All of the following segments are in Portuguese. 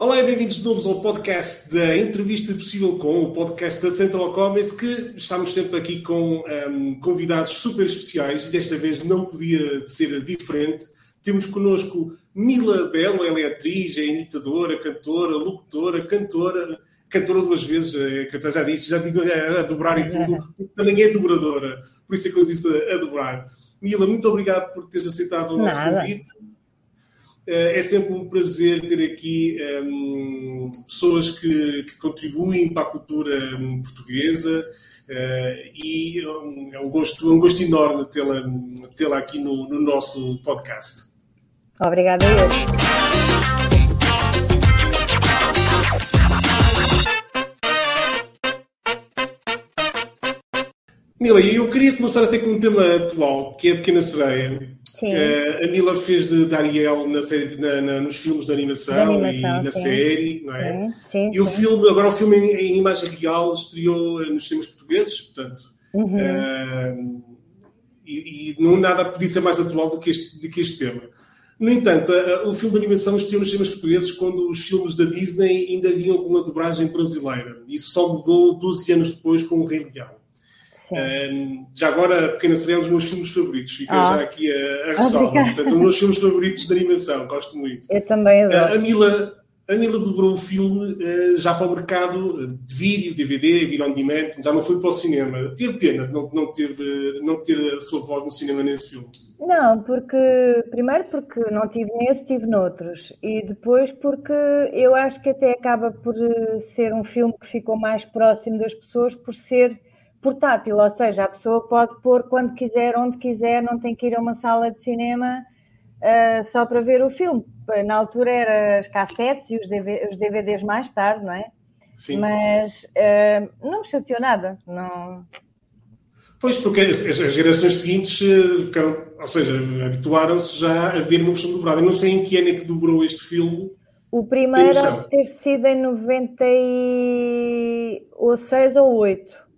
Olá e bem-vindos de novo ao podcast da Entrevista Possível com, o podcast da Central Commerce, que estamos sempre aqui com um, convidados super especiais e desta vez não podia ser diferente. Temos connosco Mila Belo, ela é atriz, é imitadora, cantora, locutora, cantora, cantora duas vezes, eh, que eu já disse, já digo a, a dobrar e tudo, também é dobradora, por isso é que eu disse a, a dobrar. Mila, muito obrigado por teres aceitado o nosso Nada. convite. Eh, é sempre um prazer ter aqui um, ehm, pessoas que, que, contribuem para a cultura um, portuguesa uh, e um, é um gosto, um gosto enorme tê-la tê aqui no, no, nosso podcast. Obrigada a eu. Mila, eu queria começar até com um tema atual, que é a Pequena Sereia. Uh, a Mila fez de, de Ariel na série, na, na, nos filmes de animação, animação e na sim. série, não é? Sim, sim, e o filme, agora o filme em, em imagem real estreou nos cinemas portugueses, portanto. Uhum. Uh, e, e, não nada podia ser mais atual do que este, do que este tema. No entanto, a, a, o filme de animação estreou nos cinemas portugueses quando os filmes da Disney ainda vinham com uma dobragem brasileira. Isso só mudou 12 anos depois com o Rei Leão já agora, Pequena Sereia é um dos meus filmes favoritos. Fica ah. já aqui a, a ressalva. Portanto, um dos meus filmes favoritos de animação. Gosto muito. Eu também adoro. Uh, a Mila, a Mila dobrou o filme uh, já para o mercado de vídeo, DVD, vídeo on demand. Já não foi para o cinema. Teve pena de não, não, ter, não ter a sua voz no cinema nesse filme. Não, porque primeiro porque não tive nesse, tive noutros. E depois porque eu acho que até acaba por ser um filme que ficou mais próximo das pessoas por ser portátil, ou seja, a pessoa pode pôr quando quiser, onde quiser, não tem que ir a uma sala de cinema uh, só para ver o filme. Na altura eram as cassetes e os, DVD, os DVDs mais tarde, não é? Sim. Mas uh, não me chateou nada. Não... Pois, porque as, as gerações seguintes uh, ficaram, ou seja, habituaram-se já a ver uma versão dobrada. Eu não sei em que ano é que dobrou este filme. O primeiro ter sido em 96 ou 8.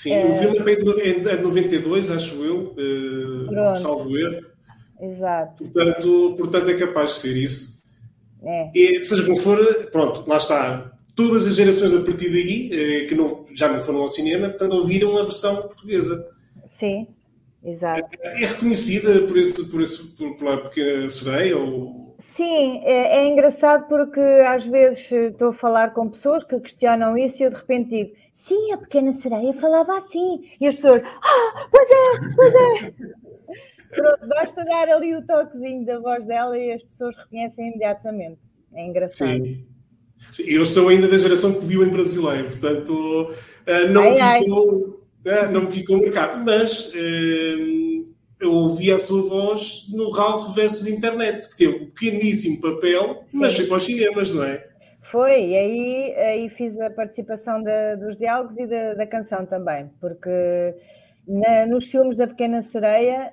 Sim, é... o filme é de 92, acho eu, uh, salvo erro. Exato. Portanto, portanto, é capaz de ser isso. É. E, seja como for, pronto, lá está. Todas as gerações a partir daí, eh, que não, já não foram ao cinema, portanto, ouviram a versão portuguesa. Sim, exato. É, é reconhecida por esse, por esse, por, pela pequena sereia? Ou... Sim, é, é engraçado porque às vezes estou a falar com pessoas que questionam isso e eu de repente digo Sim, a pequena sereia falava assim. E as pessoas, ah, pois é, pois é. Pronto, basta dar ali o toquezinho da voz dela e as pessoas reconhecem imediatamente. É engraçado. Sim. Sim eu sou ainda da geração que viu em brasileiro, portanto eh, não, ai, ficou, ai. Eh, não me ficou marcado. Mas eh, eu ouvi a sua voz no Ralph versus Internet, que teve um pequeníssimo papel, mas foi para os cinemas, não é? Foi, e aí, aí fiz a participação de, dos diálogos e da, da canção também, porque na, nos filmes da Pequena Sereia,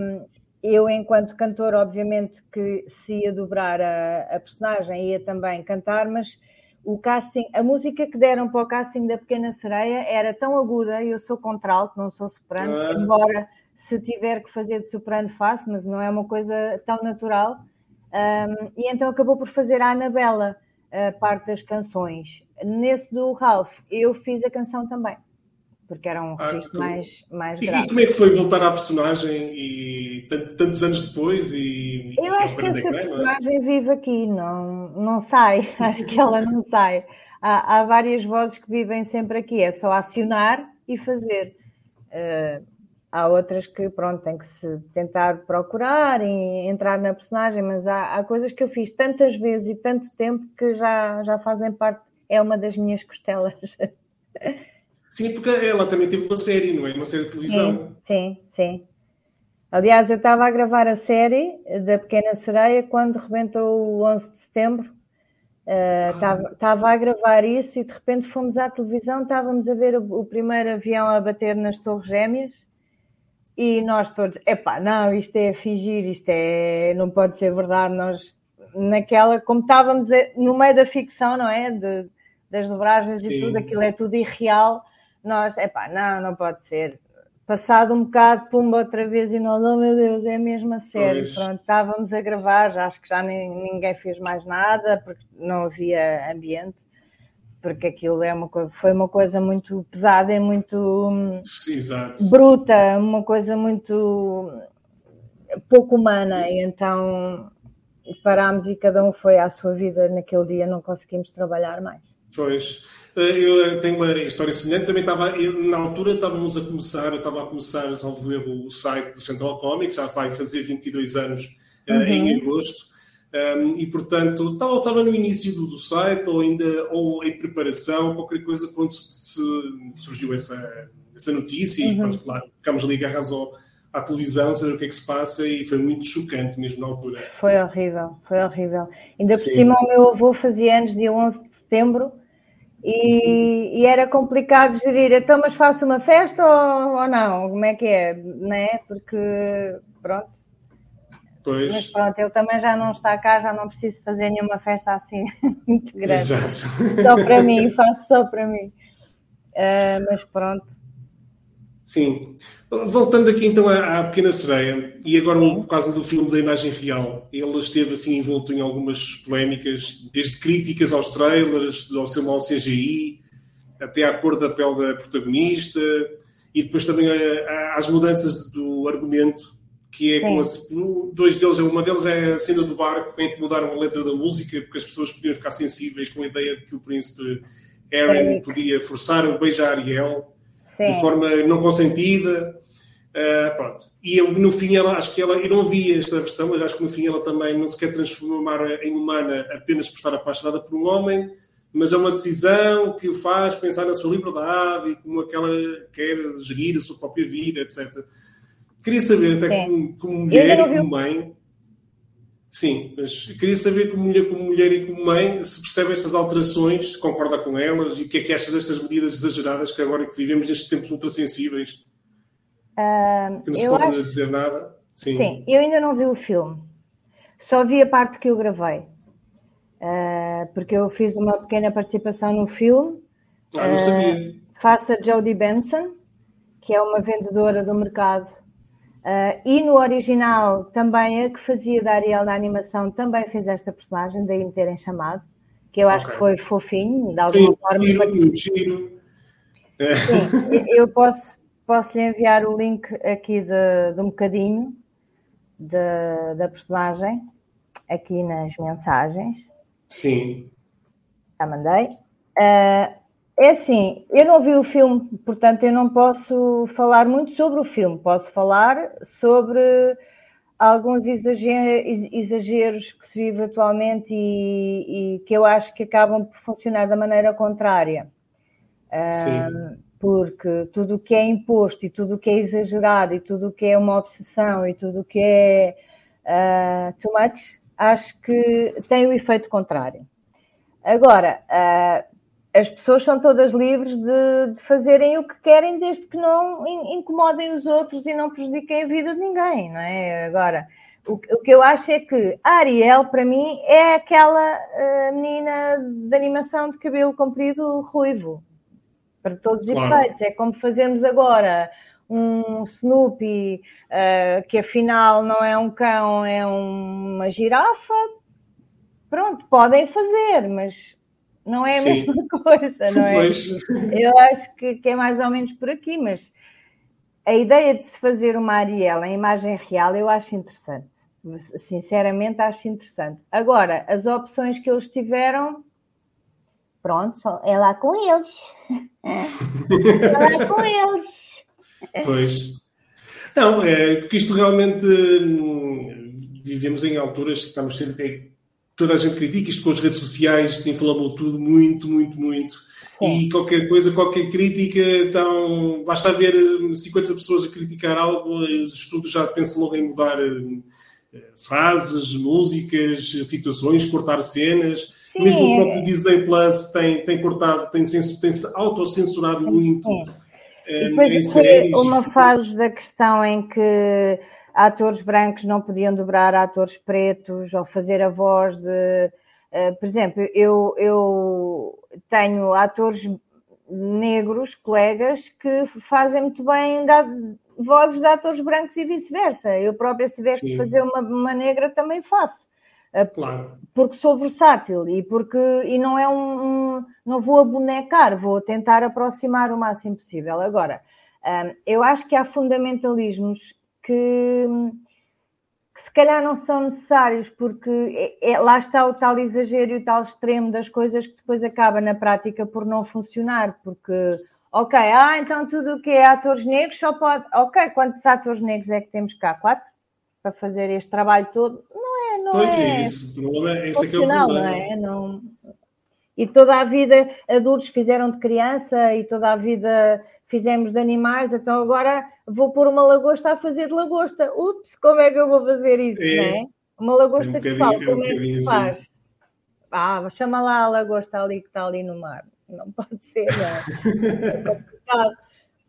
um, eu, enquanto cantor, obviamente que se ia dobrar a, a, personagem, ia também cantar, mas o casting, a música que deram para o casting da Pequena Sereia era tão aguda, eu sou contralto, não sou soprano, ah. embora se tiver que fazer de soprano faço, mas não é uma coisa tão natural. Um, e então acabou por fazer a Anabela a parte das canções. Nesse do Ralph, eu fiz a canção também, porque era um ah, registro mais, mais e, grave. E como é que foi voltar à personagem e tantos anos depois? E, eu acho que essa é? personagem é? vive aqui, não, não sai, acho que ela não sai. Há, há várias vozes que vivem sempre aqui, é só acionar e fazer. Uh, há outras que, pronto, tem que se tentar procurar e entrar na personagem, mas há, há, coisas que eu fiz tantas vezes e tanto tempo que já, já fazem parte, é uma das minhas costelas. Sim, porque ela também teve uma série, não é? Uma série de televisão. Sim, sim. sim. Aliás, eu estava a gravar a série da Pequena Sereia quando rebentou o 11 de setembro. Estava uh, ah. a gravar isso e de repente fomos à televisão, estávamos a ver o, o primeiro avião a bater nas Torres Gêmeas e nós todos, epá, não, isto é fingir, isto é, não pode ser verdade, nós naquela, como estávamos no meio da ficção, não é? De, das dobragens Sim. e tudo, aquilo é tudo irreal, nós, epá, não, não pode ser. passado um bocado, pumba outra vez, e nós, oh meu Deus, é mesmo a sério. Pois. Pronto, estávamos a gravar, já acho que já nem, ninguém fez mais nada, porque não havia ambiente, porque aquilo é uma coisa, foi uma coisa muito pesada e muito Exato. bruta, uma coisa muito pouco humana, e então parámos e cada um foi à sua vida naquele dia, não conseguimos trabalhar mais. Pois. Eh, eu tenho uma história semelhante. Também estava, eu, na altura estávamos a começar, eu estava a começar, salvo erro, o site do Central Comics, já vai fazer 22 anos eh, uhum. em agosto. Um, e portanto, estava, estava no início do, do, site ou ainda ou em preparação, qualquer coisa, quando se, surgiu essa, essa notícia uhum. e, pronto, claro, ficámos ali agarrados ao, à televisão, saber o que é que se passa e foi muito chocante mesmo na altura. Foi horrível, foi horrível. Ainda Sim. por cima o meu avô fazia anos dia 11 de setembro e, e, era complicado gerir. Então, mas faço uma festa ou, ou não? Como é que é? Né? Porque, pronto. Pois. Mas pronto, ele também já não está cá, já não preciso fazer nenhuma festa assim muito grande. Exato. Só para mim, faço só para mim. Uh, mas pronto. Sim. Voltando aqui então à, à Pequena Sereia, e agora por causa do filme da imagem real, ele esteve assim envolto em algumas polémicas, desde críticas aos trailers, ao seu mau CGI, até à cor da pele da protagonista, e depois também às mudanças do argumento, que é com a, dois deles, uma deles é a cena do barco, em que mudaram a letra da música, porque as pessoas podiam ficar sensíveis com a ideia de que o príncipe Aaron podia forçar o beijo a Ariel Sim. de forma não consentida. Uh, pronto. E eu, no fim, ela, acho que ela, eu não vi esta versão, mas acho que no fim ela também não se quer transformar em humana apenas por estar apaixonada por um homem, mas é uma decisão que o faz pensar na sua liberdade e como aquela quer gerir a sua própria vida, etc. Queria saber, até como, como mulher e como mãe, Sim, mas queria saber como mulher, como mulher e como mãe se percebe estas alterações, se concorda com elas e o que é que acha destas medidas exageradas que agora que vivemos nestes tempos ultrassensíveis? Uh, que não se pode acho... dizer nada. Sim. Sim. eu ainda não vi o filme. Só vi a parte que eu gravei. Uh, porque eu fiz uma pequena participação no filme. Ah, não sabia. Uh, faço a Jodie Benson, que é uma vendedora do mercado Uh, e no original também a que fazia da Ariel na animação também fez esta personagem, daí me terem chamado, que eu acho okay. que foi fofinho, de alguma Sim, forma. Giro, giro. Sim, eu posso, posso lhe enviar o link aqui de, de um bocadinho de, da personagem, aqui nas mensagens. Sim. Já mandei. Uh, é assim, eu não vi o filme, portanto eu não posso falar muito sobre o filme. Posso falar sobre alguns exageros que se vive atualmente e, e que eu acho que acabam por funcionar da maneira contrária. Sim. porque tudo o que é imposto e tudo o que é exagerado e tudo o que é uma obsessão e tudo o que é uh, too much, acho que tem o efeito contrário. Agora, uh, as pessoas são todas livres de, de, fazerem o que querem, desde que não incomodem os outros e não prejudiquem a vida de ninguém, não é? Agora, o, o que eu acho é que a Ariel, para mim, é aquela uh, menina de animação de cabelo comprido ruivo, para todos os claro. efeitos. É como fazemos agora um Snoopy, uh, que afinal não é um cão, é uma girafa. Pronto, podem fazer, mas não é a Sim. mesma coisa, não é? Pois. Eu acho que, que, é mais ou menos por aqui, mas a ideia de se fazer uma Ariel em imagem real eu acho interessante. Sinceramente, acho interessante. Agora, as opções que eles tiveram, pronto, é lá com eles. é lá com eles. Pois. Não, é porque isto realmente hum, vivemos em alturas que estamos sempre toda a gente critica, isto com as redes sociais inflamou tudo muito, muito, muito. Sim. E qualquer coisa, qualquer crítica, então basta haver 50 pessoas a criticar algo, os estudos já pensam logo em mudar eh, frases, músicas, situações, cortar cenas. Sim, Mesmo o próprio Disney Plus tem, tem cortado, tem, tem se autocensurado muito. Sim. Eh, depois em uma fase da questão em que atores brancos não podiam dobrar atores pretos ou fazer a voz de. Uh, por exemplo, eu, eu tenho atores negros, colegas, que fazem muito bem vozes de atores brancos e vice-versa. Eu própria, se tiver que fazer uma, uma negra, também faço. Eh, claro. Porque sou versátil e porque e não é um, um, não vou abonecar, vou tentar aproximar o máximo possível. Agora, um, eu acho que há fundamentalismos que, que, se calhar não são necessários, porque é, é, lá está o tal exagero e o tal extremo das coisas que depois acaba na prática por não funcionar, porque ok, ah, então tudo o que é atores negros só pode. Ok, quantos atores negros é que temos cá? Quatro? Para fazer este trabalho todo? Não é, não pois é. é isso. O problema é esse é que é o problema. Não é? Não... E toda a vida adultos fizeram de criança e toda a vida fizemos de animais, então agora vou pôr uma lagosta a fazer de lagosta. Ups, como é que eu vou fazer isso, é, não é? Uma lagosta é um que fala, como é que se faz? Assim. Ah, chama lá a lagosta ali que está ali no mar. Não pode ser, não. é complicado.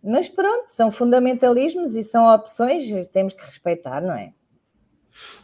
Mas pronto, são fundamentalismos e são opções, temos que respeitar, não é?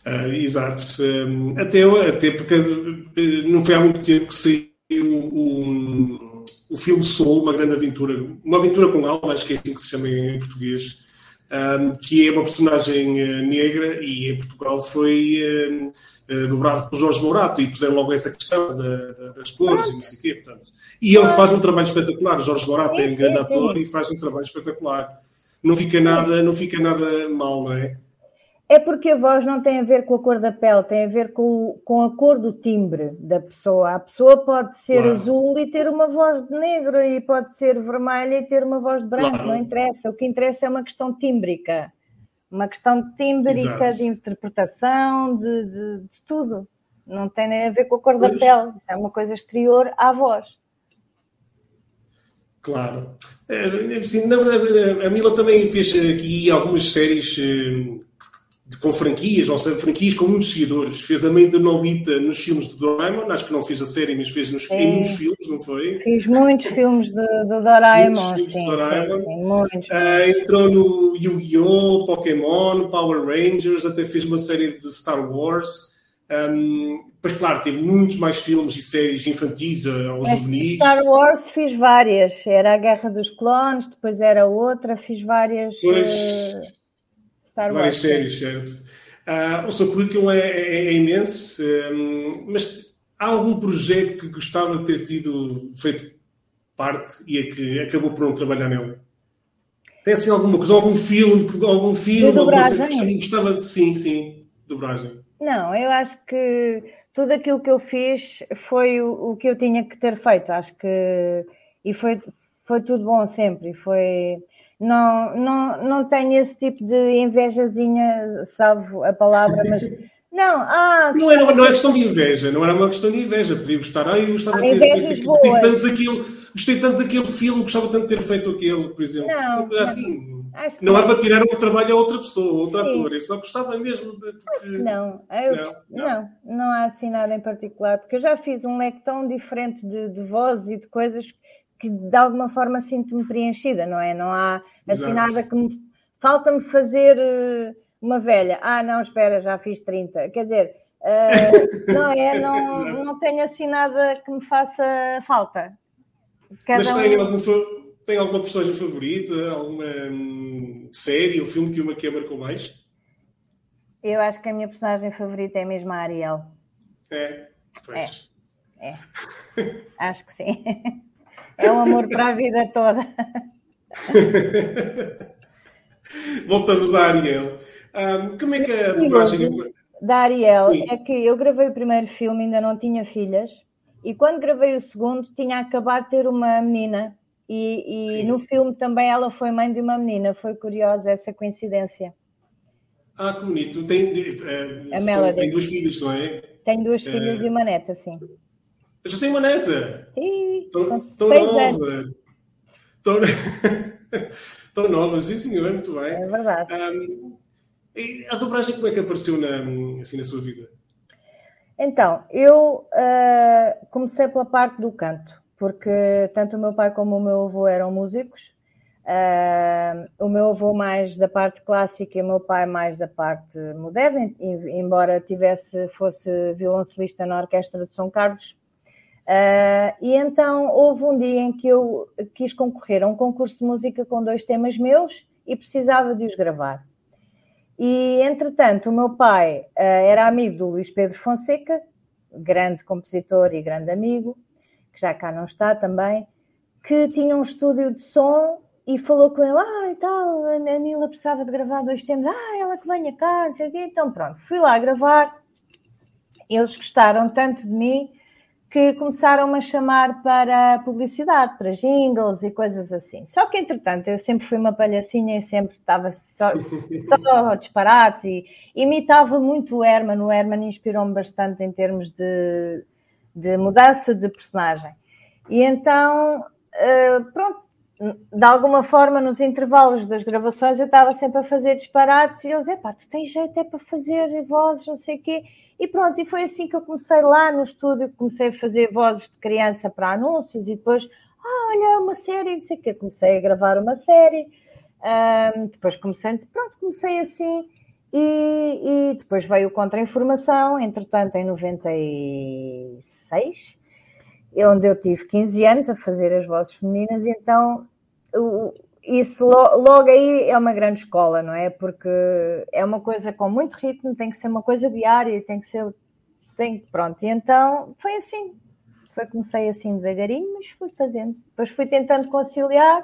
Uh, exato. Um, até, até porque uh, não foi há muito tempo que saiu o, o filme Soul, uma grande aventura, uma aventura com alma, acho que é assim que se chama em português, um, que é uma personagem uh, negra e em Portugal foi uh, uh, dobrado por Jorge Mourato e puseram logo essa questão da, da, das cores e não sei o quê, portanto. E ele faz um trabalho espetacular, Jorge Mourato é um grande ator e faz um trabalho espetacular. Não fica nada, não fica nada mal, não é? É porque a voz não tem a ver com a cor da pele, tem a ver com, com a cor do timbre da pessoa. A pessoa pode ser claro. azul e ter uma voz de negro, e pode ser vermelha e ter uma voz de branco, claro. não interessa. O que interessa é uma questão tímbrica, uma questão tímbrica Exato. de interpretação, de, de, de, tudo. Não tem nem a ver com a cor pois. da pele, isso é uma coisa exterior à voz. Claro. É, na verdade, a Mila também fez aqui algumas séries eh, com franquias, ou seja, franquias com muitos seguidores. Fez a mãe de Nobita nos filmes de Doraemon, acho que não fez a série, mas fez nos, em muitos filmes, não foi? Fiz muitos filmes de, de Doraemon. Muitos filmes sim, de Doraemon. Sim, muitos. Uh, entrou no Yu-Gi-Oh!, Pokémon, Power Rangers, até fez uma série de Star Wars. Um, pois claro, teve muitos mais filmes e séries infantis ou juvenis. Star Wars fiz várias. Era a Guerra dos Clones, depois era outra, fiz várias. Pois... Uh Star Várias séries, certo. Uh, o seu currículo é, é, é imenso, um, mas há algum projeto que gostava de ter tido feito parte e é que acabou por não trabalhar nele? Tem assim alguma coisa, algum filme, algum filme, alguma coisa que gostava de. Sim, sim, dobragem. Não, eu acho que tudo aquilo que eu fiz foi o, o que eu tinha que ter feito. Acho que. E foi, foi tudo bom sempre. Foi não, não, não tenho esse tipo de invejazinha, salvo a palavra, mas não, ah, não, era, não é questão de inveja, não era uma questão de inveja, podia gostar, ah, eu gostava de ter feito gostei tanto daquilo, gostei tanto daquele filme, gostava tanto de ter feito aquele, por exemplo. Não, assim, não, não é para tirar o trabalho a outra pessoa, outro Sim. ator, eu só gostava mesmo de. Porque... Não, eu, não, não, não, não, há assim nada em particular, porque eu já fiz um leque tão diferente de, de vozes e de coisas que de alguma forma sinto-me preenchida, não é? Não há assim nada que me. Falta-me fazer eh, uma velha. Ah, não, espera, já fiz 30. Quer dizer, uh, não é? Não, não tenho assim nada que me faça falta. Cada Mas tem, um... algum, tem alguma personagem favorita? Alguma hum, série ou filme que uma que marcou mais? Eu acho que a minha personagem favorita é mesmo a Ariel. É, pois. É, é. acho que sim. É um amor para a vida toda. Voltamos à Ariel. Um, como é que é a dublagem. Da Ariel Sim. é que eu gravei o primeiro filme, ainda não tinha filhas, e quando gravei o segundo, tinha acabado de ter uma menina, e, e no filme também ela foi mãe de uma menina. Foi curiosa essa coincidência. Ah, que bonito. Tem, é, são, tem duas filhas, não é? Tenho duas é... filhas e uma neta, sim. Eu já tenho uma neta. Tão nova. Tão nova, sim senhor, muito bem. É verdade. Um, a dobragem como é que apareceu na, assim, na sua vida? Então, eu uh, comecei pela parte do canto, porque tanto o meu pai como o meu avô eram músicos. Uh, o meu avô mais da parte clássica e o meu pai mais da parte moderna, embora tivesse fosse violoncelista na orquestra de São Carlos, Uh, e então houve um dia em que eu quis concorrer a um concurso de música com dois temas meus e precisava de os gravar. E entretanto, o meu pai uh, era amigo do Luís Pedro Fonseca, grande compositor e grande amigo, que já cá não está também, que tinha um estúdio de som e falou com ele, ah, e tal, a Nila precisava de gravar dois temas, ah, ela que venha cá, não sei o quê. Então pronto, fui lá gravar, eles gostaram tanto de mim que começaram a chamar para publicidade, para jingles e coisas assim. Só que, entretanto, eu sempre fui uma palhacinha e sempre estava só, só disparate e imitava muito o Herman. O Herman inspirou-me bastante em termos de, de mudança de personagem. E então, eh, pronto, de alguma forma, nos intervalos das gravações, eu estava sempre a fazer disparates e eles, pá, tu tens jeito é para fazer vozes, não sei o quê. E pronto, e foi assim que eu comecei lá no estúdio, comecei a fazer vozes de criança para anúncios e depois, ah, olha, uma série, não sei o quê, comecei a gravar uma série, um, depois comecei, pronto, comecei assim e, e depois veio o Contra-Informação, entretanto em 96, onde eu tive 15 anos a fazer as vozes femininas e então isso logo aí é uma grande escola, não é? Porque é uma coisa com muito ritmo, tem que ser uma coisa diária, tem que ser. Tem, pronto, e então foi assim. Foi, comecei assim devagarinho, mas fui fazendo. Depois fui tentando conciliar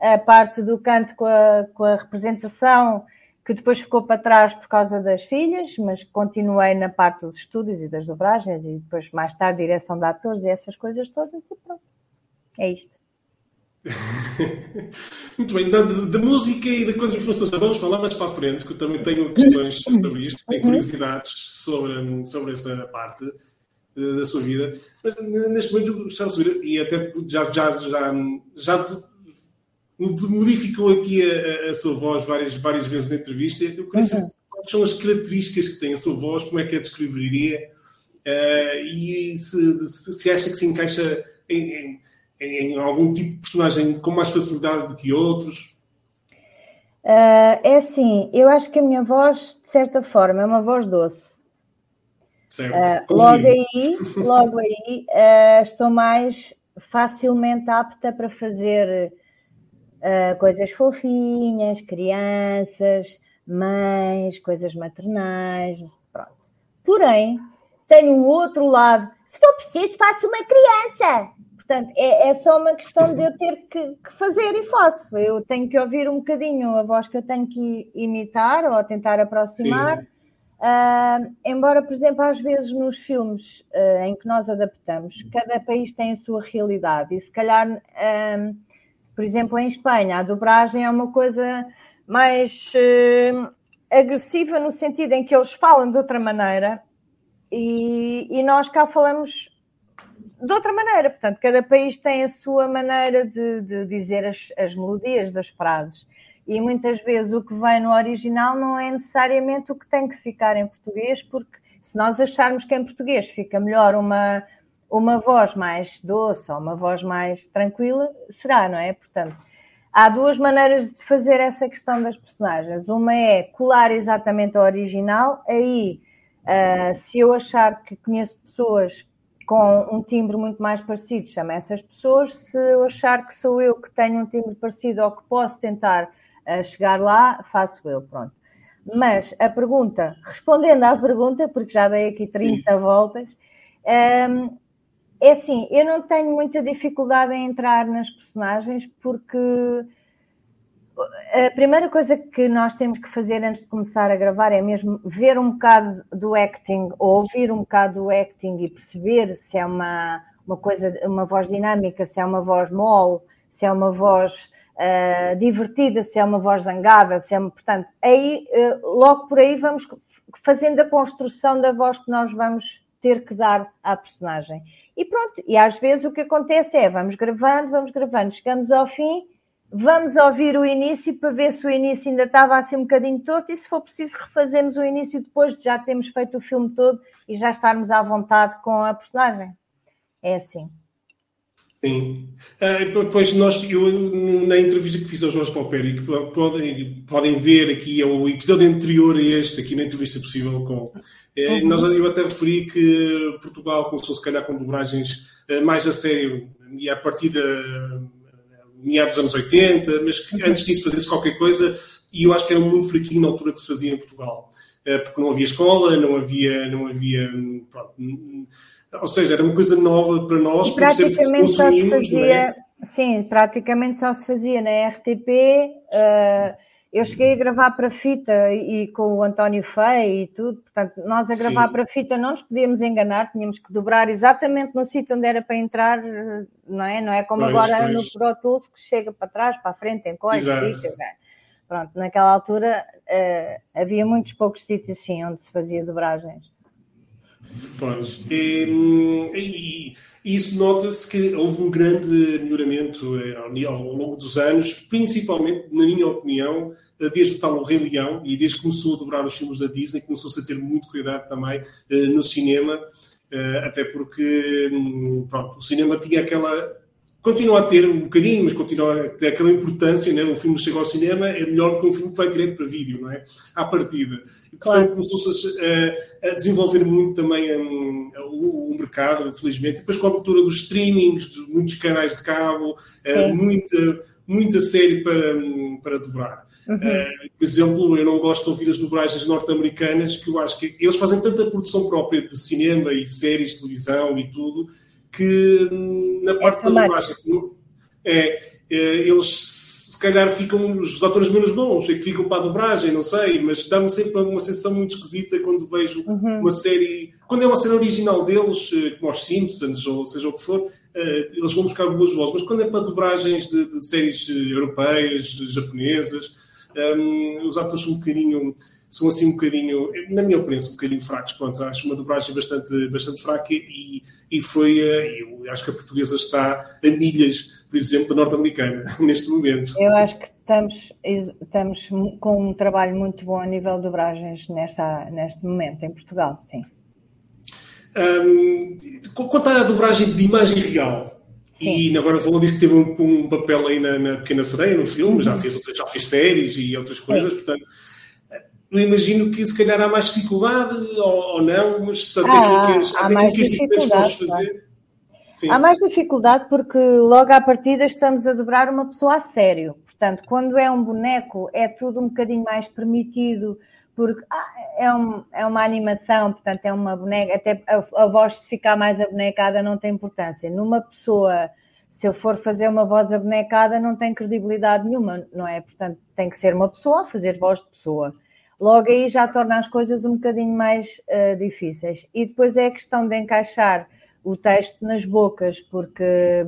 a parte do canto com a, com a representação, que depois ficou para trás por causa das filhas, mas continuei na parte dos estúdios e das dobragens, e depois mais tarde direção de atores e essas coisas todas, e pronto. É isto. Muito bem, da, da, música e da contra-informação já vamos falar mais para a frente, que eu também tenho questões sobre isto, tenho curiosidades sobre, sobre essa parte uh, da sua vida. Mas neste momento gostava de saber, e até já, já, já, já modificou aqui a, a, sua voz várias, várias vezes na entrevista. Eu queria saber quais são as características que tem a sua voz, como é que a descreveria uh, e se, se, acha que se encaixa em, em em, algum tipo de personagem com mais facilidade do que outros? Uh, é assim, eu acho que a minha voz, de certa forma, é uma voz doce. Certo. Uh, logo aí, logo aí estou mais facilmente apta para fazer coisas fofinhas, crianças, mães, coisas maternais, pronto. Porém, tenho um outro lado. Se for preciso, faço uma criança. Portanto, é, é só uma questão de eu ter que, que, fazer e faço. Eu tenho que ouvir um bocadinho a voz que eu tenho que imitar ou tentar aproximar. Uh, embora, por exemplo, às vezes nos filmes uh, em que nós adaptamos, cada país tem a sua realidade e se calhar, uh, por exemplo, em Espanha, a dobragem é uma coisa mais agressiva no sentido em que eles falam de outra maneira e, e nós cá falamos de outra maneira. Portanto, cada país tem a sua maneira de, de dizer as, as, melodias das frases. E muitas vezes o que vem no original não é necessariamente o que tem que ficar em português, porque se nós acharmos que em português fica melhor uma, uma voz mais doce ou uma voz mais tranquila, será, não é? Portanto, há duas maneiras de fazer essa questão das personagens. Uma é colar exatamente ao original, aí. Uh, se eu achar que conheço pessoas com um timbre muito mais parecido, chama essas pessoas. Se eu achar que sou eu que tenho um timbre parecido ou que posso tentar uh, chegar lá, faço eu, pronto. Mas a pergunta, respondendo à pergunta, porque já dei aqui 30 Sim. voltas, um, ehm, é assim, eu não tenho muita dificuldade em entrar nas personagens porque a primeira coisa que nós temos que fazer antes de começar a gravar é mesmo ver um bocado do acting, ou ouvir um bocado do acting e perceber se é uma, uma coisa, uma voz dinâmica, se é uma voz mole, se é uma voz uh, divertida, se é uma voz zangada, se é uma, portanto, aí uh, logo por aí vamos fazendo a construção da voz que nós vamos ter que dar à personagem. E pronto, e às vezes o que acontece é, vamos gravando, vamos gravando, chegamos ao fim Vamos ouvir o início para ver se o início ainda estava assim um bocadinho torto e se for preciso refazemos o início depois de já termos feito o filme todo e já estarmos à vontade com a personagem. É assim. Sim. Uh, pois nós, eu, na entrevista que fiz ao Jorge Palperi, que podem, podem ver aqui, é o episódio anterior a este, aqui na entrevista possível com. Eh, uhum. nós, eu até referi que Portugal começou, se calhar, com dobragens uh, mais a sério, e a partir de meados dos anos 80, mas que antes disso fazia-se qualquer coisa, e eu acho que era muito fraquinho na altura que se fazia em Portugal. Uh, porque não havia escola, não havia. Não havia pronto, ou seja, era uma coisa nova para nós, e praticamente só se é? fazia, é? sim, praticamente só se fazia na RTP. Uh, eh, eu cheguei a gravar para fita e, com o António Fei e tudo, portanto, nós a gravar sim. para fita não nos podíamos enganar, tínhamos que dobrar exatamente no sítio onde era para entrar, não é? Não é como pois, agora pois. no Pro Tools que chega para trás, para a frente, em coisa, Pronto, naquela altura uh, havia muitos poucos sítios sim onde se fazia dobragens. Pois. E, e, e isso nota-se que houve um grande melhoramento eh, ao, ao, longo dos anos, principalmente, na minha opinião, eh, desde o tal Rei Leão e desde que começou a dobrar os filmes da Disney, começou-se a ter muito cuidado também uh, no cinema, até porque hum, pronto, o cinema tinha aquela continua a ter um bocadinho, mas continua a ter aquela importância, né? um filme que chega ao cinema é melhor do que um filme que vai direto para vídeo, não é? À partida. E, portanto, claro. começou-se a, a, desenvolver muito também um, o, o, mercado, felizmente. Depois com a abertura dos streamings, de muitos canais de cabo, uh, muita, muita série para, para dobrar. Uhum. Uh, por exemplo, eu não gosto de ouvir as dobragens norte-americanas, que eu acho que eles fazem tanta produção própria de cinema e séries, televisão e tudo, que hum, na parte é da é, é, eles se calhar ficam os atores menos bons, é que ficam para a dobragem, não sei, mas dá-me sempre uma sensação muito esquisita quando vejo uhum. uma série, quando é uma série original deles, eh, como os Simpsons ou seja o que for, eh, eles vão buscar boas vozes, mas quando é para dobragens de, de séries eh, europeias, japonesas, um, os atores são um bocadinho são assim um bocadinho, na minha opinião, um bocadinho fracos. Pronto, acho uma dobragem bastante, bastante fraca e, e foi, eu acho que a portuguesa está a milhas, por exemplo, da norte-americana, neste momento. Eu acho que estamos, estamos com um trabalho muito bom a nível de dobragens nesta, neste momento, em Portugal, sim. Um, quanto à dobragem de imagem real, Sim. E agora falou disso que teve um, um papel aí na, na, Pequena Sereia, no filme, uhum. já, fez, já fez séries e outras coisas, Sim. portanto, eu imagino que se calhar há mais dificuldade ou, ou não, mas ah, aquilo que, há aquilo que as diferentes podes fazer. Sim. Há mais dificuldade porque logo à partida estamos a dobrar uma pessoa a sério. Portanto, quando é um boneco, é tudo um bocadinho mais permitido, porque ah, é, um, é uma animação, portanto, é uma boneca, até a, a voz se ficar mais abonecada não tem importância. Numa pessoa, se eu for fazer uma voz abonecada, não tem credibilidade nenhuma, não é? Portanto, tem que ser uma pessoa a fazer voz de pessoa. Logo aí já torna as coisas um bocadinho mais uh, difíceis. E depois é a questão de encaixar o texto nas bocas, porque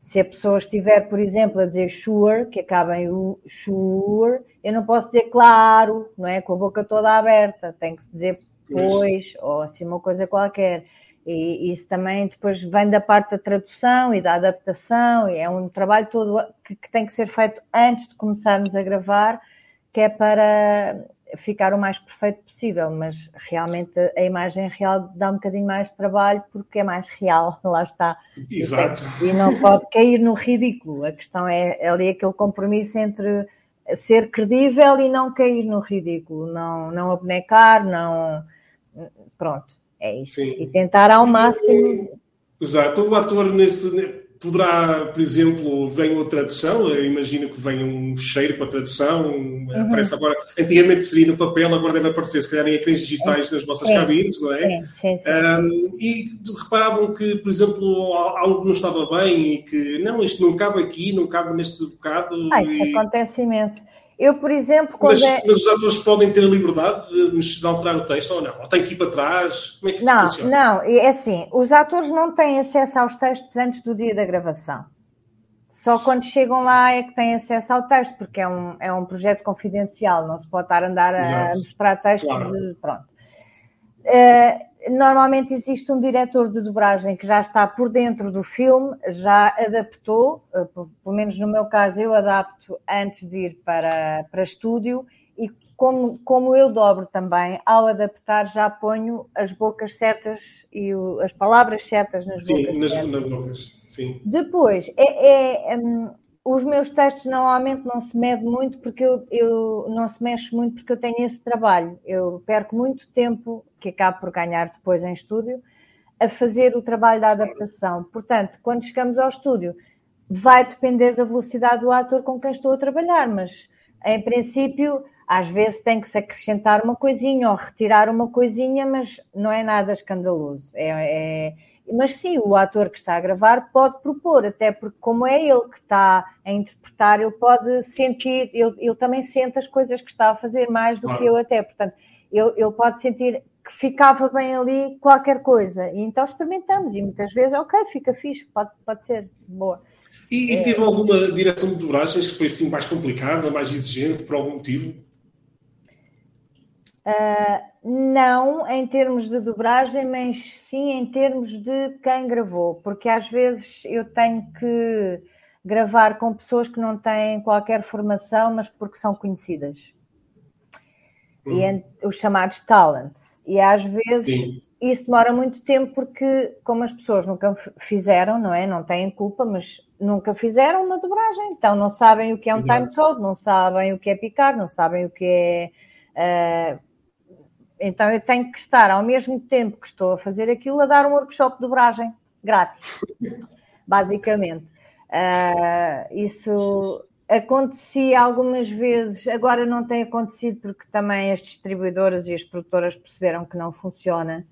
se a pessoa estiver, por exemplo, a dizer sure, que acaba em o sure, eu não posso dizer claro, não é? Com a boca toda aberta, tem que dizer pois, ou assim uma coisa qualquer. E isso também depois vem da parte da tradução e da adaptação, e é um trabalho todo que, que tem que ser feito antes de começarmos a gravar, que é para ficar o mais perfeito possível, mas realmente a imagem real dá um bocadinho mais de trabalho porque é mais real, lá está. Exato. E não pode cair no ridículo. A questão é, é ali aquele compromisso entre ser credível e não cair no ridículo, não, não abnecar, não. Pronto, é isso. Sim. E tentar ao máximo. Exato. O ator nesse Poderá, por exemplo, vem outra tradução, imagino que venha um fecheiro para a tradução, uhum. aparece agora, antigamente seria no papel, agora deve aparecer, se calhar, em ecrãs digitais nas vossas cabines, não é? Sim, sim, sim. Um, e reparavam que, por exemplo, algo não estava bem e que, não, isto não cabe aqui, não cabe neste bocado. Ah, isso e... acontece imenso. Eu, por exemplo, quando mas, é... mas os atores podem ter a liberdade de, de, alterar o texto ou não? Ou tem que ir para trás? Como é que isso não, funciona? Não, é assim, os atores não têm acesso aos textos antes do dia da gravação. Só quando chegam lá é que têm acesso ao texto, porque é um, é um projeto confidencial, não se pode estar a andar a Exato. mostrar textos. Claro. De, pronto. Uh, normalmente existe um diretor de dobragem que já está por dentro do filme, já adaptou, eh, pelo menos no meu caso, eu adapto antes de ir para, para estúdio e como, como eu dobro também, ao adaptar já ponho as bocas certas e o, as palavras certas nas sim, bocas. Nas, certas. nas bocas, sim. Depois, é, é um, os meus textos normalmente não se medem muito porque eu, eu, não se mexe muito porque eu tenho esse trabalho. Eu perco muito tempo, que acabo por ganhar depois em estúdio, a fazer o trabalho da adaptação. Portanto, quando chegamos ao estúdio, vai depender da velocidade do ator com quem estou a trabalhar, mas em princípio, às vezes tem que se acrescentar uma coisinha ou retirar uma coisinha, mas não é nada escandaloso. É, é mas sim, o ator que está a gravar pode propor, até porque, como é ele que está a interpretar, ele pode sentir, ele, ele também sente as coisas que está a fazer mais do claro. que eu, até. Portanto, ele, ele pode sentir que ficava bem ali qualquer coisa. E então experimentamos, e muitas vezes, ok, fica fixe, pode, pode ser boa. E, e teve é... alguma direção de dobragens que foi assim mais complicada, mais exigente, por algum motivo? Uh, não em termos de dobragem, mas sim em termos de quem gravou, porque às vezes eu tenho que gravar com pessoas que não têm qualquer formação, mas porque são conhecidas. Hum. E os chamados talents. E às vezes sim. isso demora muito tempo porque, como as pessoas nunca fizeram, não é? Não têm culpa, mas nunca fizeram uma dobragem, então não sabem o que é um Exato. time code, não sabem o que é picar, não sabem o que é. Uh, então eu tenho que estar ao mesmo tempo que estou a fazer aquilo a dar um workshop de dobragem grátis, basicamente. Uh, isso acontecia algumas vezes, agora não tem acontecido porque também as distribuidoras e as produtoras perceberam que não funciona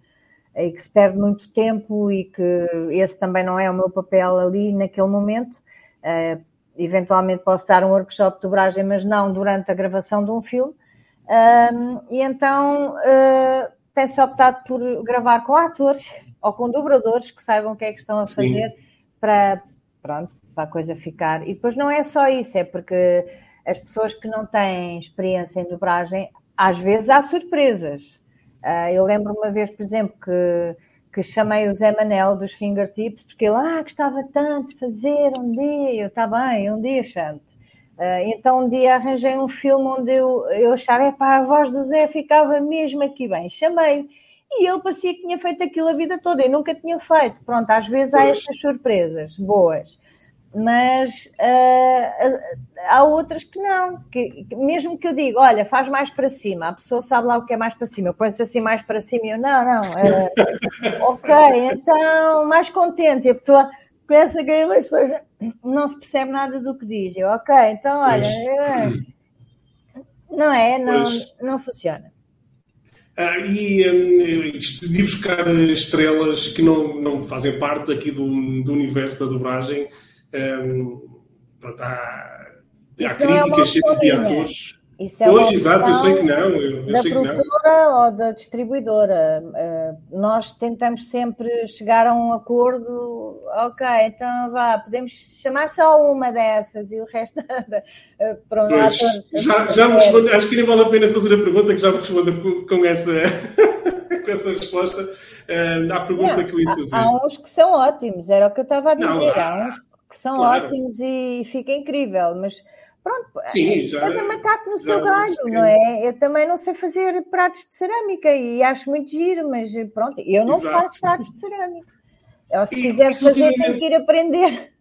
e que se perde muito tempo e que esse também não é o meu papel ali naquele momento. Uh, eventualmente posso dar um workshop de dobragem, mas não durante a gravação de um filme. Um, e então uh, tem-se optado por gravar com atores ou com dobradores que saibam o que é que estão a fazer Sim. para, pronto, para a coisa ficar. E depois não é só isso, é porque as pessoas que não têm experiência em dobragem, às vezes há surpresas. Uh, eu lembro uma vez, por exemplo, que, que chamei o Zé Manel dos Fingertips, porque ele ah, gostava tanto de fazer um dia, eu está bem, um dia, Chante. Uh, então um dia arranjei um filme onde eu, eu achava, para a voz do Zé ficava mesmo aqui bem. Chamei e ele parecia que tinha feito aquilo a vida toda, eu nunca tinha feito. Pronto, às vezes há estas surpresas boas, mas uh, há outras que não. Que, mesmo que eu diga, olha, faz mais para cima, a pessoa sabe lá o que é mais para cima, eu põe-se assim mais para cima e eu, não, não, uh, ok, então mais contente, e a pessoa começa a ganhar, mas depois não se percebe nada do que diz. Eu, ok, então olha, é, não é, não, não funciona. Ah, e um, de buscar estrelas que não, não fazem parte aqui do, do universo da dobragem, um, pronto, há, há críticas sempre de atores. Isso é pois, exato, eu sei que não. Eu, eu da produtora ou da distribuidora. Uh, nós tentamos sempre chegar a um acordo. Ok, então vá, podemos chamar só uma dessas e o resto nada. Uh, pronto, pois, já, já me responde, acho que nem vale a pena fazer a pergunta, que já me responda com, com essa, com essa resposta uh, à pergunta não, que eu ia fazer. Há, há uns que são ótimos, era o que eu estava a dizer. Não, há, há uns que são claro. ótimos e fica incrível, mas Pronto, Sim, já, cada macaco no seu galho, não é? Eu também não sei fazer pratos de cerâmica e acho muito giro, mas pronto, eu não Exato. faço pratos de cerâmica. Ou se e, quiser fazer, tem que ir aprender.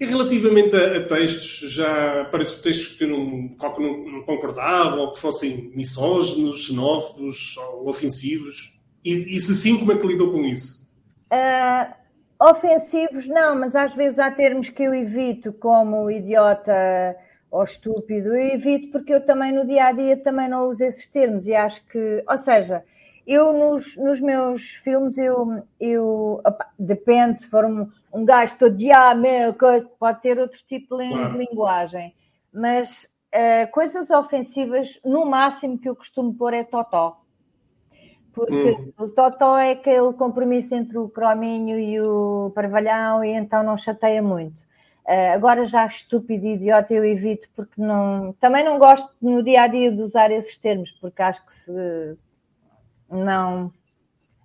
E relativamente a, a textos, já aparecem textos que não, que não, não concordavam, ou que fossem misóginos, xenófobos ou ofensivos? E, e se sim, como é que lidou com isso? Uh, Ofensivos, não, mas às vezes há termos que eu evito, como idiota ou estúpido. Eu evito porque eu também no dia a dia também não uso esses termos e acho que, ou seja, eu nos, nos meus filmes, eu, eu opa, depende se for um, um gajo todo de ah, meu, coisa, pode ter outro tipo de claro. linguagem, mas uh, coisas ofensivas, no máximo que eu costumo pôr é totó porque hum. o Totó é aquele compromisso entre o Crominho e o Parvalhão e então não chateia muito. Uh, agora já estúpido e idiota eu evito porque não, também não gosto no dia a dia de usar esses termos porque acho que se não,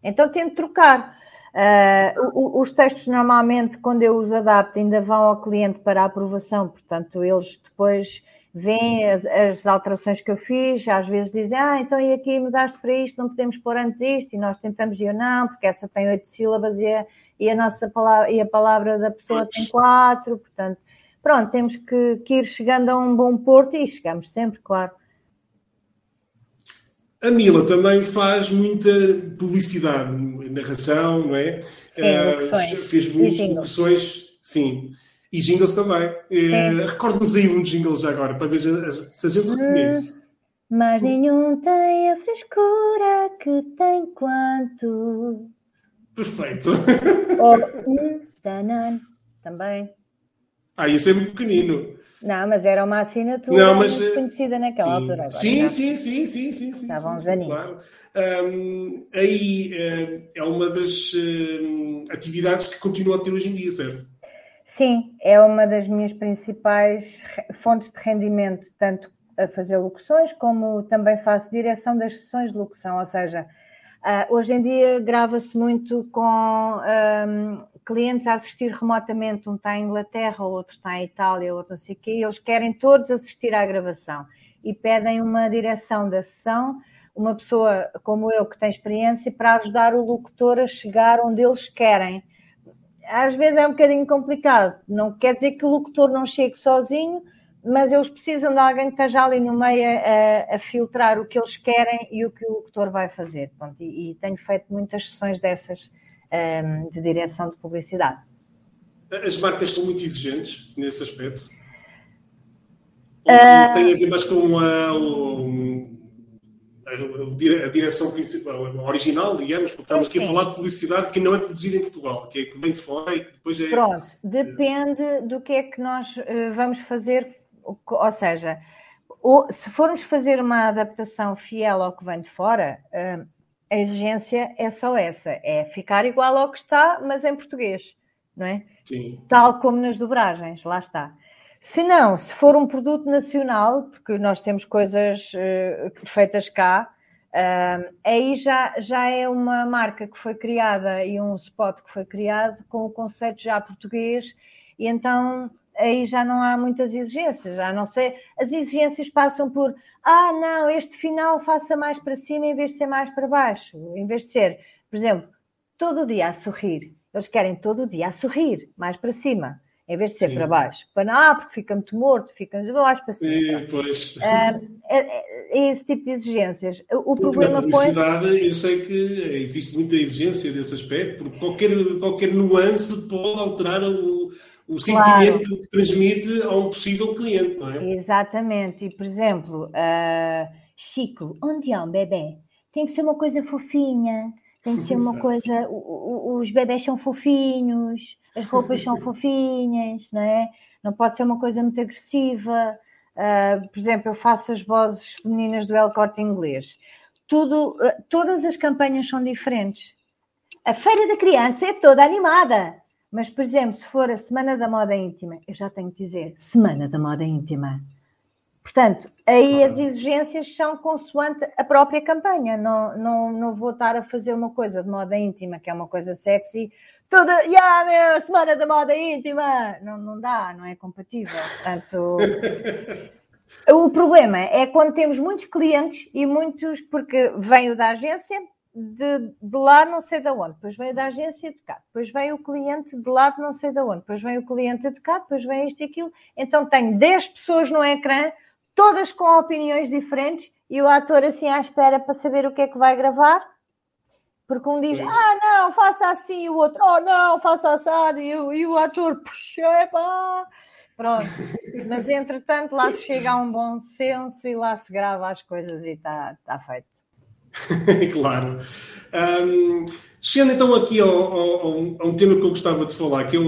então tento trocar. Uh, os textos normalmente quando eu os adapto ainda vão ao cliente para aprovação, portanto eles depois veem as, as, alterações que eu fiz, às vezes dizem, ah, então e aqui mudaste para isto, não podemos pôr antes isto, e nós tentamos dizer, não, porque essa tem oito sílabas e a, e a nossa palavra, e a palavra da pessoa tem quatro, portanto, pronto, temos que, que ir chegando a um bom porto e chegamos sempre, claro. A Mila também faz muita publicidade, narração, não é? Sim, uh, fez muitas locuções, sim. E jingles também. Uh, Recorde-nos aí um jingle já agora, para ver se a gente reconhece. Mas nenhum tem a frescura que tem quanto. Perfeito. Ou, tanan, também. Ah, isso é muito pequenino. Não, mas era uma assinatura não, mas, muito eh, conhecida naquela sim. altura. Agora, sim, sim, sim, sim, sim, sim. Estavam uns aninhos. Claro. Um, aí uh, é uma das uh, atividades que continua a ter hoje em dia, certo? Sim, é uma das minhas principais fontes de rendimento, tanto a fazer locuções, como também faço direção das sessões de locução, ou seja, uh, hoje em dia grava-se muito com um, clientes a assistir remotamente, um está em Inglaterra, outro está em Itália, outro não sei o quê, e eles querem todos assistir à gravação e pedem uma direção da sessão, uma pessoa como eu que tem experiência para ajudar o locutor a chegar onde eles querem. Às vezes é um bocadinho complicado, não quer dizer que o locutor não chegue sozinho, mas eles precisam de alguém que esteja ali no meio a, a filtrar o que eles querem e o que o locutor vai fazer. Pronto, e, e tenho feito muitas sessões dessas um, ehm, de direção de publicidade. As marcas são muito exigentes nesse aspecto? Uh... Tem a ver mais com a, a, direção principal, a original, digamos, porque estamos aqui a falar de publicidade que não é produzida em Portugal, que é que vem de fora e que depois é. Pronto, depende do que é que nós uh, vamos fazer, ou seja, ou, se formos fazer uma adaptação fiel ao que vem de fora, uh, a exigência é só essa, é ficar igual ao que está, mas em português, não é? Sim. Tal como nas dobragens, lá está. Se não, se for um produto nacional, porque nós temos coisas uh, feitas cá, uh, aí já, já é uma marca que foi criada e um spot que foi criado com o conceito já português, e então aí já não há muitas exigências, já não sei. As exigências passam por ah, não, este final faça mais para cima em vez de ser mais para baixo, em vez de ser, por exemplo, todo dia a sorrir. Eles querem todo dia a sorrir, mais para cima, em vez de ser Sim. para baixo. Para não, ah, porque fica muito morto, fica mais para cima. Pois. Ah, é, é, esse tipo de exigências. O problema na publicidade, põe... eu sei que existe muita exigência desse aspecto, porque qualquer, qualquer nuance pode alterar o o sentimento claro. que transmite a um possível cliente, não é? Exatamente. E, por exemplo, uh, Chico, onde é um bebê? Tem que ser uma coisa fofinha, tem que ser uma coisa. os bebés são fofinhos, as roupas são fofinhas, não é? Não pode ser uma coisa muito agressiva. Uh, por exemplo, eu faço as vozes femininas do El Corte Inglês. Tudo, uh, todas as campanhas são diferentes. A Feira da Criança é toda animada. Mas, por exemplo, se for a Semana da Moda Íntima, eu já tenho que dizer Semana da Moda Íntima. Portanto, aí as exigências são consoante a própria campanha. Não, não, não vou estar a fazer uma coisa de moda íntima, que é uma coisa sexy, toda, yeah, meu, Semana da Moda Íntima. Não, não dá, não é compatível. Portanto, o problema é quando temos muitos clientes e muitos, porque vem o da agência, de, de lá não sei de onde, depois veio da agência de cá, depois vem o cliente de lá de não sei de onde, depois vem o cliente de cá, depois vem isto e aquilo. Então tenho 10 pessoas no ecrã, todas com opiniões diferentes, e o ator assim à espera para saber o que é que vai gravar. Porque um diz, ah, não, faça assim, e o outro, oh, não, faça assado, e, o, e o ator, puxa, pá. Pronto. Mas entretanto, lá se chega a um bom senso e lá se grava as coisas e está tá feito. claro. Um, chegando então aqui ao, ao, a um tema que eu gostava de falar, que eu,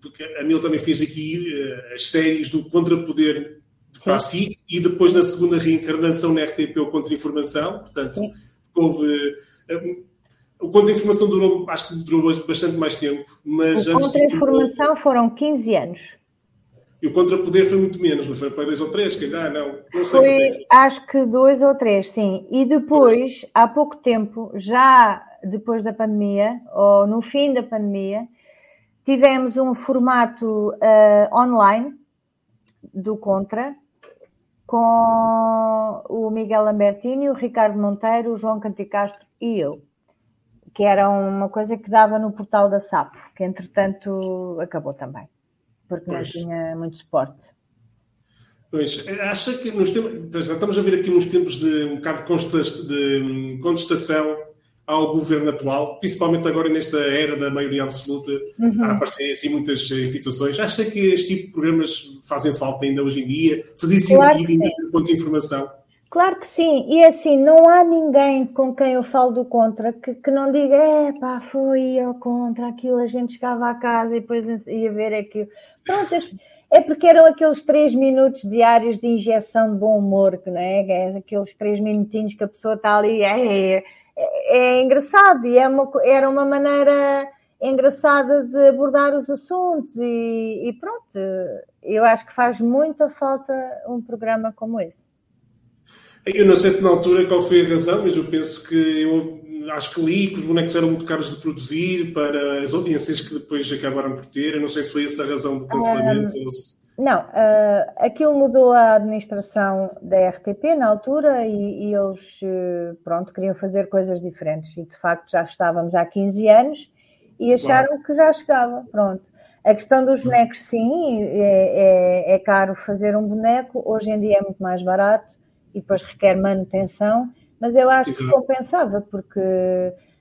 porque a Mil também fez aqui uh, as séries do Contrapoder para a SIC e depois na segunda reencarnação na RTP o Contra-Informação, portanto, Sim. houve... O Contra-Informação durou, acho que durou bastante mais tempo, mas... O Contra-Informação foram 15 anos. E o contrapoder foi muito menos, não foi para dois ou três, se calhar, não. não sei foi, é acho que dois ou três, sim. E depois, há pouco tempo, já depois da pandemia, ou no fim da pandemia, tivemos um formato uh, online do Contra, com o Miguel Lambertini, o Ricardo Monteiro, o João Canticastro e eu, que era uma coisa que dava no portal da Sapo, que entretanto acabou também, porque pois. não tinha muito suporte. Pois, acha que nos tempos, estamos a ver aqui uns tempos de um bocado de contestação ao governo atual, principalmente agora nesta era da maioria absoluta, uhum. a aparecer assim muitas eh, situações. Acha que este tipo de programas fazem falta ainda hoje em dia? Fazia sentido claro ainda quanto informação? Claro que sim, e é assim, não há ninguém com quem eu falo do contra que, que não diga, é pá, foi ao contra, aquilo, a gente chegava à casa e depois ia ver aquilo. Pronto, é porque eram aqueles três minutos diários de injeção de bom humor, não é? é aqueles três minutinhos que a pessoa está ali, é, é, é engraçado e é uma, era uma maneira engraçada de abordar os assuntos e, e, pronto, eu acho que faz muita falta um programa como esse. Eu não sei se na altura qual foi a razão, mas eu penso que eu acho que li que os bonecos eram muito caros de produzir para as audiências que depois acabaram por ter. Eu não sei se foi essa a razão do cancelamento. Um, se... Não, uh, aquilo mudou a administração da RTP na altura e, e eles, uh, pronto, queriam fazer coisas diferentes e de facto já estávamos há 15 anos e acharam claro. que já chegava, pronto. A questão dos bonecos, sim, é, é, é, caro fazer um boneco, hoje em dia é muito mais barato e depois requer manutenção, mas eu acho Exato. que compensava, porque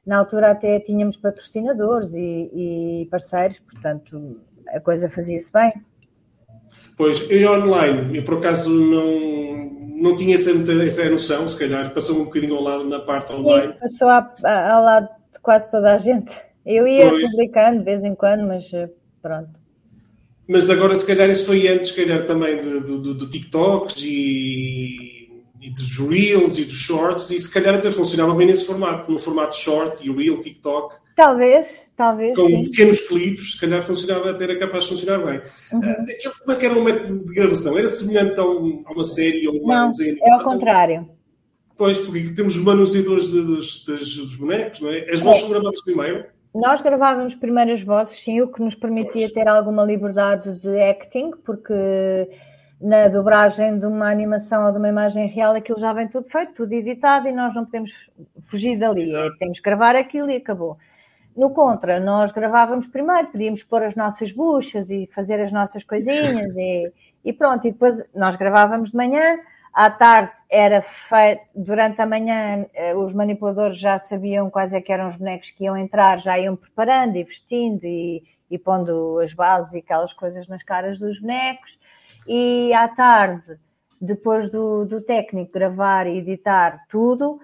na altura até tínhamos patrocinadores e, e parceiros, portanto a coisa fazia-se bem. Pois, em online, eu por acaso não, não tinha essa, essa noção, se calhar passou um bocadinho ao lado na parte online. Sim, passou a, a, ao lado de quase toda a gente. Eu ia pois. publicando de vez em quando, mas eh, pronto. Mas agora, se calhar, isso foi antes, se calhar, também de, do, do TikToks e, e dos Reels e dos Shorts, e se calhar até funcionava bem nesse formato, no formato Short e Reel, TikTok. Talvez, talvez. Com sim. pequenos clipes, se calhar funcionava, até era capaz de funcionar bem. Uhum. Uh, como é que era o método de gravação? Era semelhante a, um, a uma série ou uma Não, é ao contrário. Pois, porque temos os manuseadores de, dos, dos, bonecos, não é? As vozes são gravadas primeiro? Nós gravávamos primeiras vozes, sim, o que nos permitia pois. ter alguma liberdade de acting, porque na dobragem de uma animação ou de uma imagem real aquilo já vem tudo feito, tudo editado e nós não podemos fugir dali. Exato. Temos que gravar aquilo e acabou. No contra, nós gravávamos primeiro, podíamos pôr as nossas buchas e fazer as nossas coisinhas e, e pronto. E depois nós gravávamos de manhã, à tarde era feito, durante a manhã eh, os manipuladores já sabiam quais é que eram os bonecos que iam entrar, já iam preparando e vestindo e, e pondo as bases e aquelas coisas nas caras dos bonecos. E à tarde, depois do, do técnico gravar e editar tudo,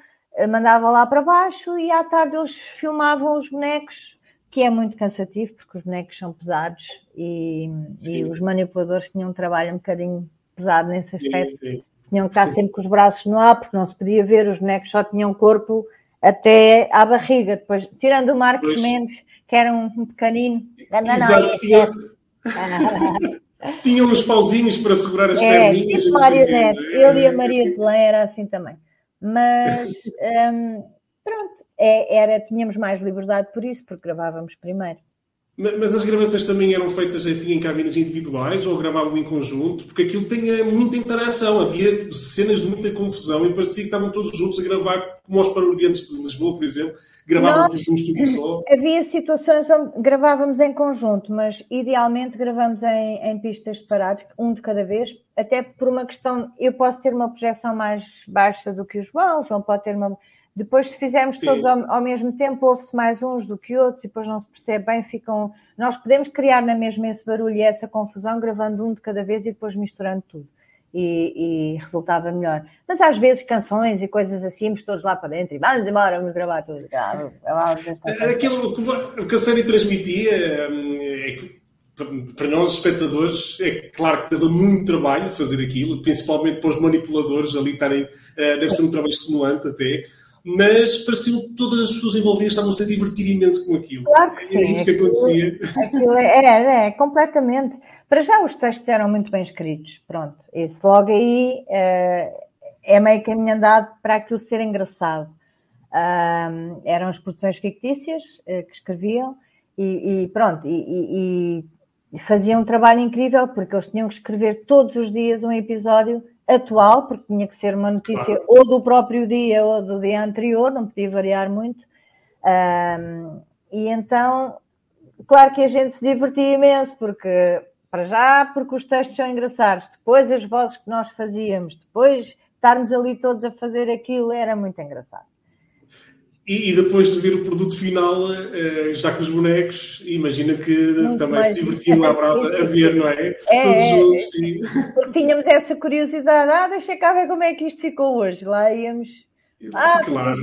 mandava lá para baixo e à tarde eles filmavam os bonecos, que é muito cansativo porque os bonecos são pesados e, e os manipuladores tinham um trabalho um bocadinho pesado nesse aspecto. Sim, sim. Tinham que estar sim. sempre com os braços no ar porque não se podia ver, os bonecos só tinham corpo até à barriga. Depois, tirando o Marcos pois. Mendes, que era um, um pequenino. Exato, tinha... Tinham uns pauzinhos para segurar as é, perninhas. Tipo Marionete. Ele e a Maria de Belém era assim também. Mas um, pronto, é, era, tínhamos mais liberdade por isso, porque gravávamos primeiro. Mas, as gravações também eram feitas assim em cabines individuais ou gravavam em conjunto? Porque aquilo tinha muita interação, havia cenas de muita confusão e parecia que estavam todos juntos a gravar, como os parodiantes de Lisboa, por exemplo, estúdio só. Havia situações onde gravávamos em conjunto, mas idealmente gravamos em, em pistas separadas, um de cada vez, até por uma questão, eu posso ter uma projeção mais baixa do que o João, o João pode ter uma. Depois, se fizermos Sim. todos ao, ao, mesmo tempo, ouve-se mais uns do que outros e depois não se percebe bem, ficam. Nós podemos criar na mesma esse barulho e essa confusão, gravando um de cada vez e depois misturando tudo e, e, resultava melhor. Mas às vezes canções e coisas assim, íamos todos lá para dentro e vamos embora, vamos gravar tudo. Aquilo que a série transmitia hum, é que para nós, espectadores, é claro que dava muito trabalho fazer aquilo, principalmente para os manipuladores ali estarem, eh, deve ser um trabalho estimulante até, mas parecia que todas as pessoas envolvidas estavam-se a divertir imenso com aquilo. Claro que sim. Era isso que acontecia. Aquilo é, é, é, completamente. Para já os textos eram muito bem escritos, pronto. Esse logo aí uh, é meio caminho andado para aquilo ser engraçado. Uh, eram as produções fictícias uh, que escreviam e, e pronto, e, e, e, faziam um trabalho incrível porque eles tinham que escrever todos os dias um episódio atual, porque tinha que ser uma notícia ou do próprio dia ou do dia anterior, não podia variar muito. E então, claro que a gente se divertia imenso, porque, para já, porque os textos são engraçados, depois as vozes que nós fazíamos, depois estarmos ali todos a fazer aquilo, era muito engraçado. E, e, depois de ver o produto final, eh, já com os bonecos, imagina que Muito também se divertiam à brava a ver, não é? é Todos é, juntos. É. Tínhamos essa curiosidade, ah, deixa cá ver como é que isto ficou hoje. Lá íamos. Ah, claro.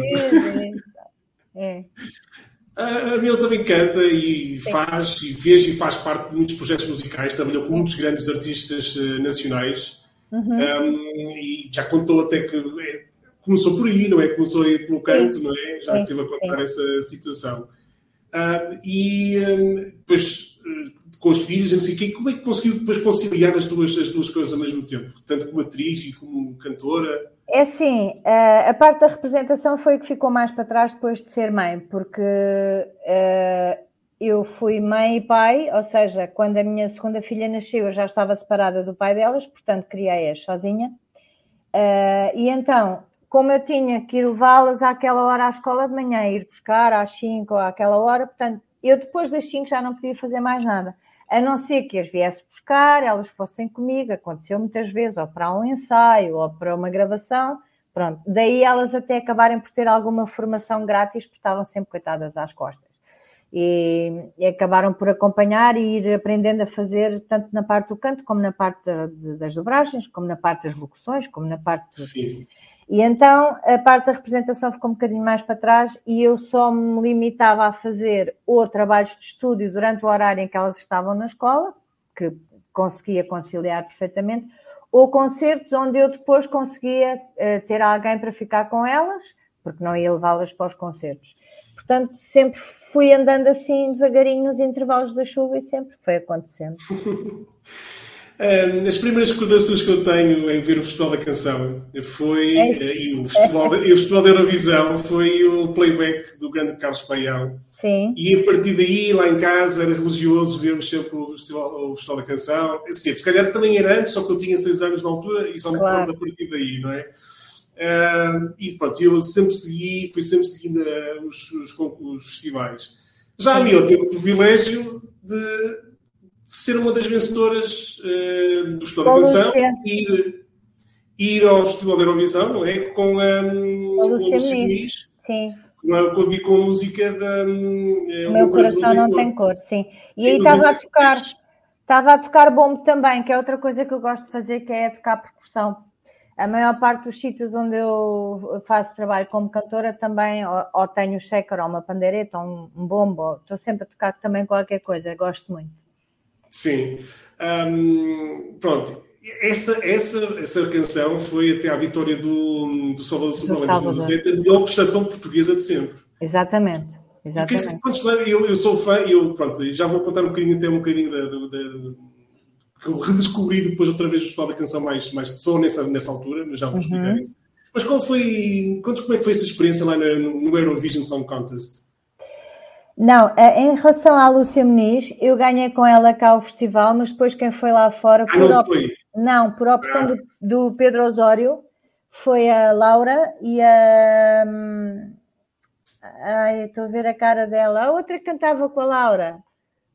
É. A Mil também canta e Sim. faz, e fez e faz parte de muitos projetos musicais, trabalhou com muitos grandes artistas uh, nacionais uhum. um, e já contou até que é, começou por aí, não é? Começou aí pelo canto, Sim. não é? Já estive a contar Sim. essa situação. Uh, e um, depois uh, com os filhos, não sei o quê, como é que conseguiu depois conciliar as duas, as duas coisas ao mesmo tempo? Tanto como atriz e como cantora? É assim, a parte da representação foi o que ficou mais para trás depois de ser mãe, porque uh, eu fui mãe e pai, ou seja, quando a minha segunda filha nasceu, eu já estava separada do pai delas, portanto criei-as sozinha. Uh, e então, como eu tinha que ir levá-las àquela hora à escola de manhã, ir buscar às 5 ou àquela hora, portanto, eu depois das 5 já não podia fazer mais nada a não ser que as viesse buscar, elas fossem comigo, aconteceu muitas vezes, ou para um ensaio, ou para uma gravação, pronto. Daí elas até acabarem por ter alguma formação grátis, porque estavam sempre coitadas às costas. E, e, acabaram por acompanhar e ir aprendendo a fazer tanto na parte do canto, como na parte de, das dobragens, como na parte das locuções, como na parte... Sim. E então a parte da representação ficou um bocadinho mais para trás e eu só me limitava a fazer ou trabalhos de estúdio durante o horário em que elas estavam na escola, que conseguia conciliar perfeitamente, ou concertos onde eu depois conseguia uh, ter alguém para ficar com elas, porque não ia levá-las para os concertos. Portanto, sempre fui andando assim devagarinho nos intervalos da chuva e sempre foi acontecendo. as primeiras recordações que eu tenho em ver o Festival da Canção foi, é. Eh, e, o Festival, e o Festival da Eurovisão, foi o playback do grande Carlos Paião. Sim. E a partir daí, lá em casa, era religioso vermos sempre o Festival, o Festival da Canção. Sim, se calhar também era antes, só que eu tinha seis anos na altura e só me claro. a partir daí, não é? Uh, e pronto, eu sempre segui, fui sempre seguindo os, os, os, festivais. Já a mim, eu tive o privilégio de ser uma das vencedoras uh, do Festival da Canção, ir, ir ao Festival da Eurovisão, não é? Com, um, com Lucianis. Sim. Com a, com a, com a música da. Um, o meu coração, coração não tem cor, sim. E aí estava a tocar. Estava a tocar bombo também, que é outra coisa que eu gosto de fazer, que é tocar percussão. A maior parte dos sítios onde eu faço trabalho como cantora também ou, ou tenho um shaker ou uma pandeireta ou um, um bombo. Estou sempre a tocar também qualquer coisa, gosto muito. Sim. Um, pronto. Essa, essa, essa canção foi até à vitória do, do Salvador Sobral em 2017 a melhor prestação portuguesa de sempre. Exatamente. Exatamente. Porque, eu, eu sou fã, eu pronto, já vou contar um bocadinho até um bocadinho da, da, que eu redescobri depois outra vez o Festival da Canção mais, mais de som nessa, nessa altura, mas já vou explicar uhum. isso. Mas qual foi, como é que foi essa experiência lá no, no Eurovision Song Contest? Não, em relação à Lúcia Muniz, eu ganhei com ela cá o festival, mas depois quem foi lá fora. Ah, não, op... não, por opção ah. do, do, Pedro Osório, foi a Laura e a. Hum, ai, estou a ver a cara dela. A outra que cantava com a Laura.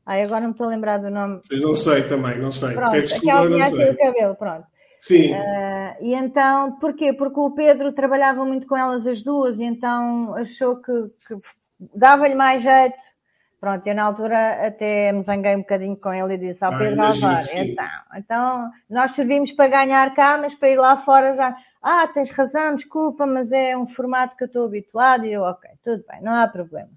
Ai, agora não me estou a lembrar do nome. Eu não sei também, não sei. Pronto, Peço aquela não sei. o cabelo, pronto. Sim. Uh, e então, porquê? Porque o Pedro trabalhava muito com elas as duas, e então achou que, que dava-lhe mais jeito. Pronto, eu na altura até me zanguei um bocadinho com ele e disse ao ah, Pedro Alvar, então, então nós servimos para ganhar cá, mas para ir lá fora já, ah, tens razão, desculpa, mas é um formato que eu estou habituado e eu, ok, tudo bem, não há problema.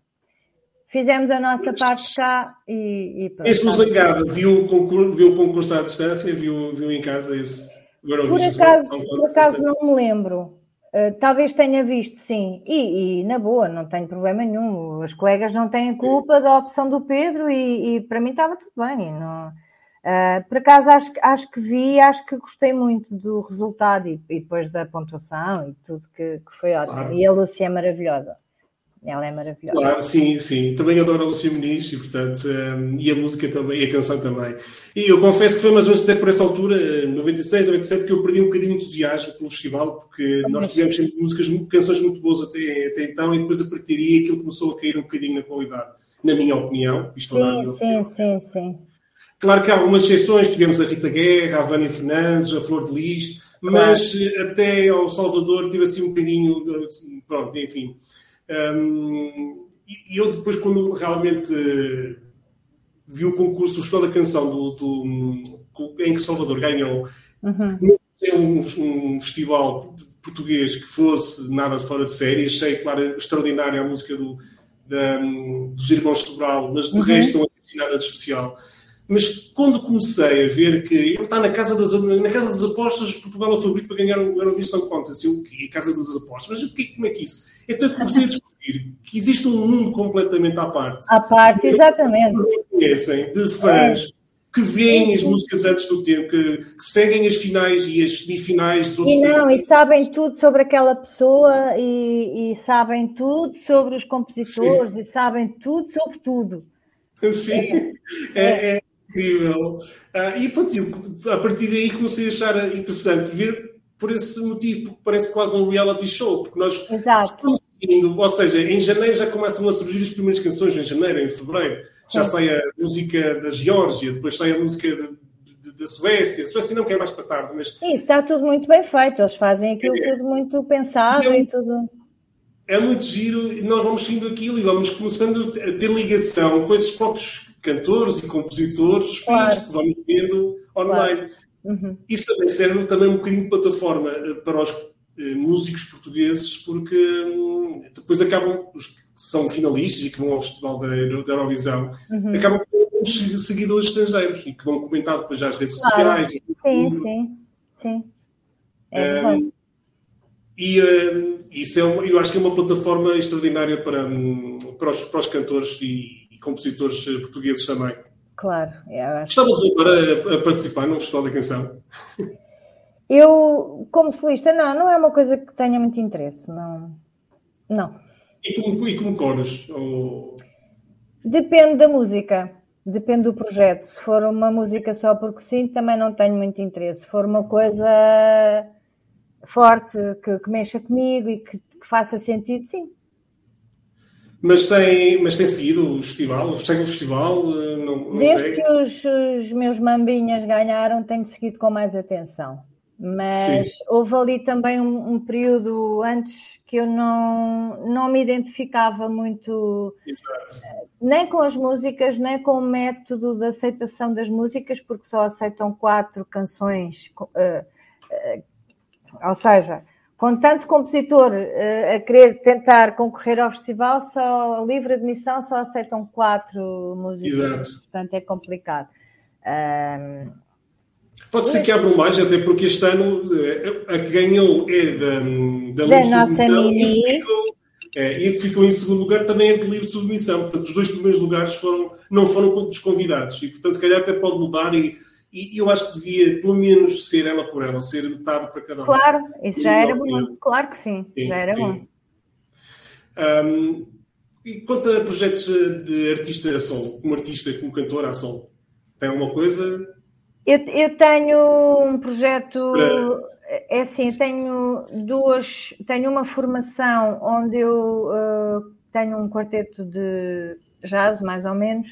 Fizemos a nossa mas, parte cá e, e pronto. Esse zangado, viu o concurso, viu o concurso à distância, viu, viu em casa esse... Por acaso, por acaso não me lembro. Eh, talvez tenha visto, sim, e, e, na boa, não tenho problema nenhum. Os colegas não têm culpa da opção do Pedro e, e para mim estava tudo bem. Não, uh, por acaso acho, acho que vi, acho que gostei muito do resultado e, e depois da pontuação e tudo que, que foi ótimo. Claro. E a Lúcia é maravilhosa. Ela é maravilhosa. Claro, sim, sim. Também adoro a Lúcia Muniz e, portanto, um, e a música também, e a canção também. E eu confesso que foi mais ou menos até por essa altura, 96, 97, que eu perdi um bocadinho de entusiasmo pelo festival, porque nós tivemos sempre músicas, canções muito boas até, até então, e depois a partir daí aquilo começou a cair um bocadinho na qualidade, na minha opinião. Isto sim, sim, opinião. sim, sim. Claro que há algumas exceções, tivemos a Rita Guerra, a Vânia Fernandes, a Flor de Lis, mas claro. até ao Salvador tive assim um bocadinho, pronto, enfim. Um, e eu depois, quando realmente vi o concurso, o Festival da Canção do, do, em que Salvador ganhou, uhum. um, um festival português que fosse nada fora de série, achei, claro, extraordinária a música do, da, dos Irmãos Sobral, mas de uhum. resto não é nada de especial. Mas quando comecei a ver que ele está na Casa das, na casa das Apostas, Portugal é favorito para ganhar o Eurovision Contest. Eu, que a Casa das Apostas? Mas o que, como é que é isso? Então eu comecei a descobrir que existe um mundo completamente à parte. À parte, exatamente. Que conhecem, de fãs, é. que veem as músicas antes do tempo, que, que, seguem as finais e as semifinais dos outros. E não, e sabem tudo sobre aquela pessoa e, e sabem tudo sobre os compositores Sim. e sabem tudo sobre tudo. Sim, é, é, é incrível. Uh, e pronto, a partir daí comecei a achar interessante ver por esse motivo, porque parece quase um reality show, porque nós Exato. Indo, ou seja, em janeiro já começam a surgir as primeiras canções, em janeiro, em fevereiro, já Sim. sai a música da Geórgia, depois sai a música da Suécia. A Suécia não quer mais para tarde, mas. Sim, está tudo muito bem feito, eles fazem aquilo é. tudo muito pensado é, e tudo. É muito giro, e nós vamos seguindo aquilo e vamos começando a ter ligação com esses próprios cantores e compositores, claro. que vamos vendo online. Claro. Uhum. Isso também serve também um bocadinho de plataforma eh, para os eh, músicos portugueses, porque hum, depois acabam, os que são finalistas e que vão ao Festival da, da Eurovisão, uhum. acabam com os seguidores estrangeiros e que vão comentar depois já as redes claro. sociais. Sim, sim, sim. É um, e uh, isso é uma, eu acho que é uma plataforma extraordinária para, um, para, os, para os cantores e, compositores eh, portugueses também. Claro. Acho... De voltar a, a, participar no Festival da Canção? Eu, como solista, não, não é uma coisa que tenha muito interesse, não. Não. E como, e como coros? Ou... Depende da música, depende do projeto. Se for uma música só porque sim, também não tenho muito interesse. Se for uma coisa forte, que, que mexa comigo e que, que faça sentido, sim, mas tem, mas tem seguido o festival? Segue o festival? Não, não Desde segue? que os, os, meus mambinhas ganharam, tenho seguido com mais atenção. Mas Sim. houve ali também um, um, período antes que eu não, não me identificava muito Exato. nem com as músicas, nem com o método de aceitação das músicas, porque só aceitam quatro canções. Uh, uh, ou seja, com tanto compositor uh, a querer tentar concorrer ao festival, só livre admissão só aceitam quatro músicas. Exato. Portanto, é complicado. Um, Pode ser que abram mais, até porque este ano eh, a que ganhou é da, da, livre submissão e a que, ficou, é, e a que ficou em segundo lugar também é de livre submissão. Portanto, os dois primeiros lugares foram, não foram dos convidados. E, portanto, se calhar até pode mudar e e eu acho que devia, pelo menos, ser ela por ela, ser metade para cada um. Claro, isso já era bom. Claro que sim, sim já era sim. bom. Um, e quanto a projetos de artista a sol, como artista, como cantor a sol, tem alguma coisa? Eu, eu tenho um projeto, para... é assim, tenho duas, tenho uma formação onde eu uh, tenho um quarteto de jazz, mais ou menos,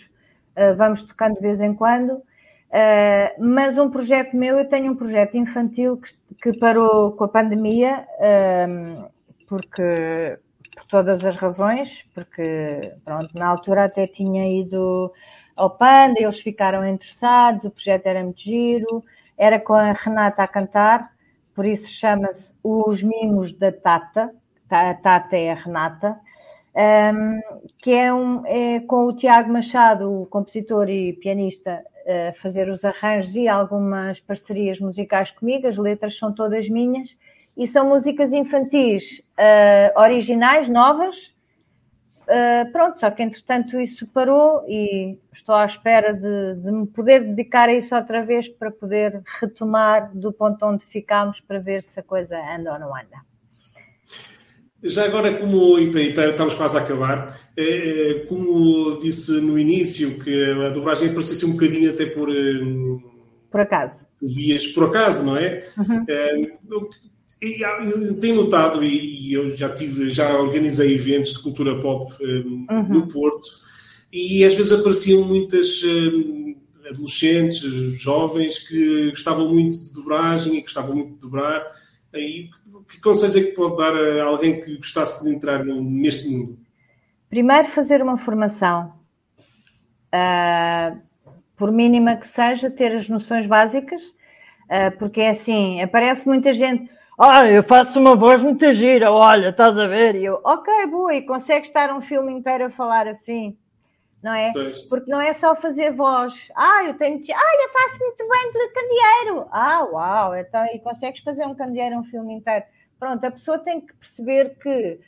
uh, vamos tocando de vez em quando, Uh, mas um projeto meu, eu tenho um projeto infantil que, que parou com a pandemia, uh, porque por todas as razões, porque pronto, na altura até tinha ido ao Panda, eles ficaram interessados, o projeto era muito giro, era com a Renata a cantar, por isso chama-se Os Mimos da Tata, a Tata é a Renata, um, que é, um, é com o Tiago Machado, o compositor e pianista, fazer os arranjos e algumas parcerias musicais comigo, as letras são todas minhas, e são músicas infantis uh, originais, novas. Uh, pronto, só que entretanto isso parou e estou à espera de, de, me poder dedicar a isso outra vez para poder retomar do ponto onde ficámos para ver se a coisa anda ou não anda. Já agora, como estamos quase a acabar, como disse no início, que a dobragem parecia um bocadinho até por. Por acaso. Vias por acaso, não é? Uhum. Eu tenho notado, e eu já tive, já organizei eventos de cultura pop uhum. no Porto, e às vezes apareciam muitas adolescentes, jovens que gostavam muito de dobragem e gostavam muito de dobrar. E que conselhos é que pode dar a alguém que gostasse de entrar neste mundo? Primeiro, fazer uma formação. Uh, por mínima que seja, ter as noções básicas, uh, porque é assim, aparece muita gente. Ah, eu faço uma voz muito gira, olha, estás a ver? E eu, ok, boa, e consegue estar um filme inteiro a falar assim? não é? Pois. Porque não é só fazer voz. Ah, eu tenho. Ah, eu faço muito bem de candeeiro. Ah, uau, então, e consegues fazer um candeeiro um filme inteiro. Pronto, a pessoa tem que perceber que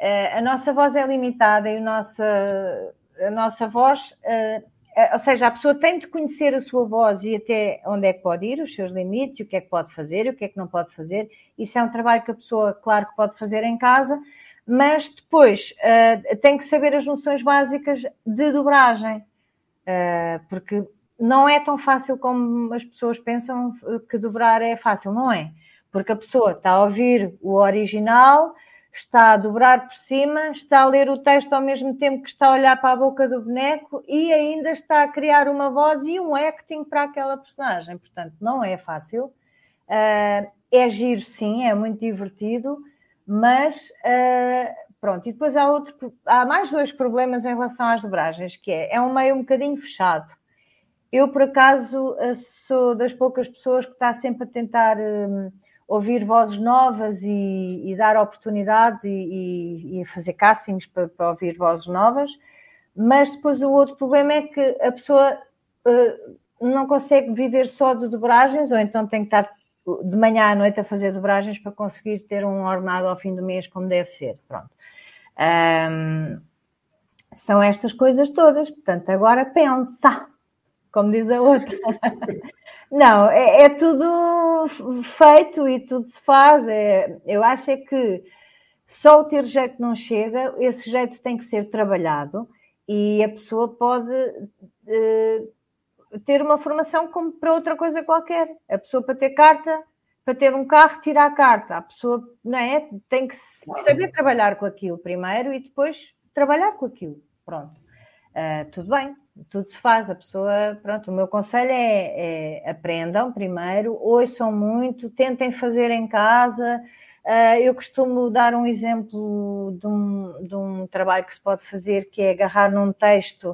uh, a nossa voz é limitada e a nossa, a nossa voz. Uh, ou seja, a pessoa tem de conhecer a sua voz e até onde é que pode ir, os seus limites, o que é que pode fazer, o que é que não pode fazer. Isso é um trabalho que a pessoa, claro, que pode fazer em casa, mas depois uh, tem que saber as noções básicas de dobragem, uh, porque não é tão fácil como as pessoas pensam que dobrar é fácil, não é? Porque a pessoa está a ouvir o original, está a dobrar por cima, está a ler o texto ao mesmo tempo que está a olhar para a boca do boneco e ainda está a criar uma voz e um acting para aquela personagem. Portanto, não é fácil. Uh, é giro, sim, é muito divertido mas uh, pronto, e depois há outro, há mais dois problemas em relação às dobragens, que é, é um meio um bocadinho fechado. Eu, por acaso, sou das poucas pessoas que está sempre a tentar um, ouvir vozes novas e, e dar oportunidades e, e, fazer castings para, para, ouvir vozes novas, mas depois o outro problema é que a pessoa uh, não consegue viver só de dobragens, ou então tem que estar de manhã à noite a fazer dobragens para conseguir ter um ordenado ao fim do mês como deve ser. Pronto. Um, são estas coisas todas. Portanto, agora pensa, como diz a outra. Não, é, é, tudo feito e tudo se faz. É, eu acho é que só o ter jeito não chega, esse jeito tem que ser trabalhado e a pessoa pode uh, ter uma formação como para outra coisa qualquer. A pessoa para ter carta, para ter um carro, tira a carta. A pessoa não é? tem que saber trabalhar com aquilo primeiro e depois trabalhar com aquilo. Pronto. Uh, tudo bem, tudo se faz. A pessoa, pronto, o meu conselho é, é aprendam primeiro, ouçam muito, tentem fazer em casa. Uh, eu costumo dar um exemplo de um, de um trabalho que se pode fazer, que é agarrar num texto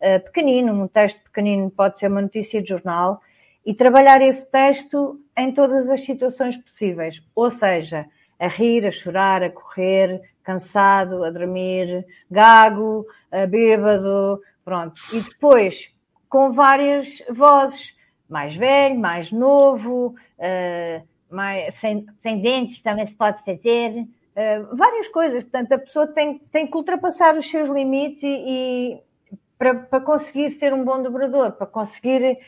uh, pequenino, um texto pequenino pode ser uma notícia de jornal, e trabalhar esse texto em todas as situações possíveis, ou seja, a rir, a chorar, a correr, cansado, a dormir, gago, a bêbado, pronto. E depois, com várias vozes, mais velho, mais novo, uh, mais, sem, sem dentes também se pode fazer, uh, várias coisas. Portanto, a pessoa tem, tem que ultrapassar os seus limites e, para, para conseguir ser um bom dobrador, para conseguir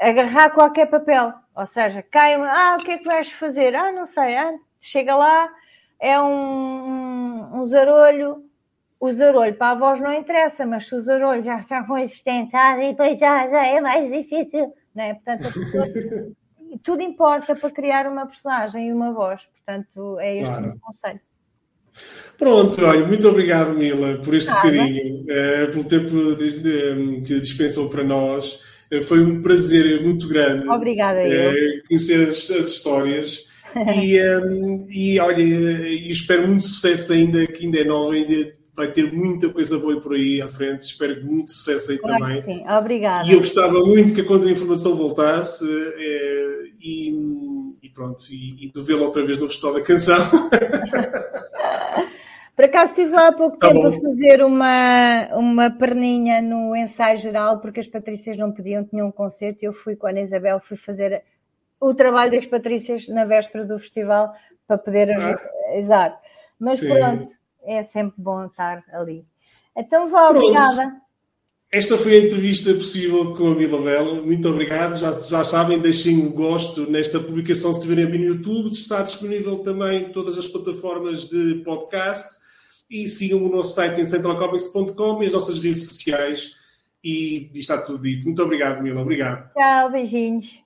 agarrar qualquer papel. Ou seja, cai, ah, o que é que vais fazer? Ah, não sei, ah, chega lá, é um, um zarolho, o zarolho para a voz não interessa, mas se o zarolho já está consistentado e depois já, já é mais difícil, não é? Portanto, pessoa, tudo importa para criar uma personagem e uma voz, portanto, é este claro. o meu conselho. Pronto, olha, muito obrigado, Mila, por este Nada. bocadinho, uh, pelo tempo que dispensou para nós. Uh, foi um prazer muito grande Obrigada, uh, conhecer as, as histórias. e, um, e olha, espero muito sucesso ainda, que ainda é nova, ainda vai ter muita coisa boa por aí à frente. Espero muito sucesso aí claro também. Sim, obrigada. E eu gostava muito que a contra-informação voltasse e, e, pronto, e, e de vê-la outra vez no Festival da Canção. Por acaso estive lá há pouco tá tempo bom. a fazer uma, uma perninha no ensaio geral, porque as Patrícias não podiam, tinham um concerto, e eu fui com a Ana Isabel, fui fazer o trabalho das Patrícias na véspera do festival para poder ah. Exato. Mas Sim. pronto, é sempre bom estar ali. Então vá, obrigada. esta foi a entrevista possível com a Mila Belo. Muito obrigado. Já, já sabem, deixem o um gosto nesta publicação se estiverem a ver no YouTube. Está disponível também em todas as plataformas de podcast. E sigam o nosso site em centralcomics.com e as nossas redes sociais. E está tudo dito. Muito obrigado, Mila. Obrigado. Tchau, beijinhos.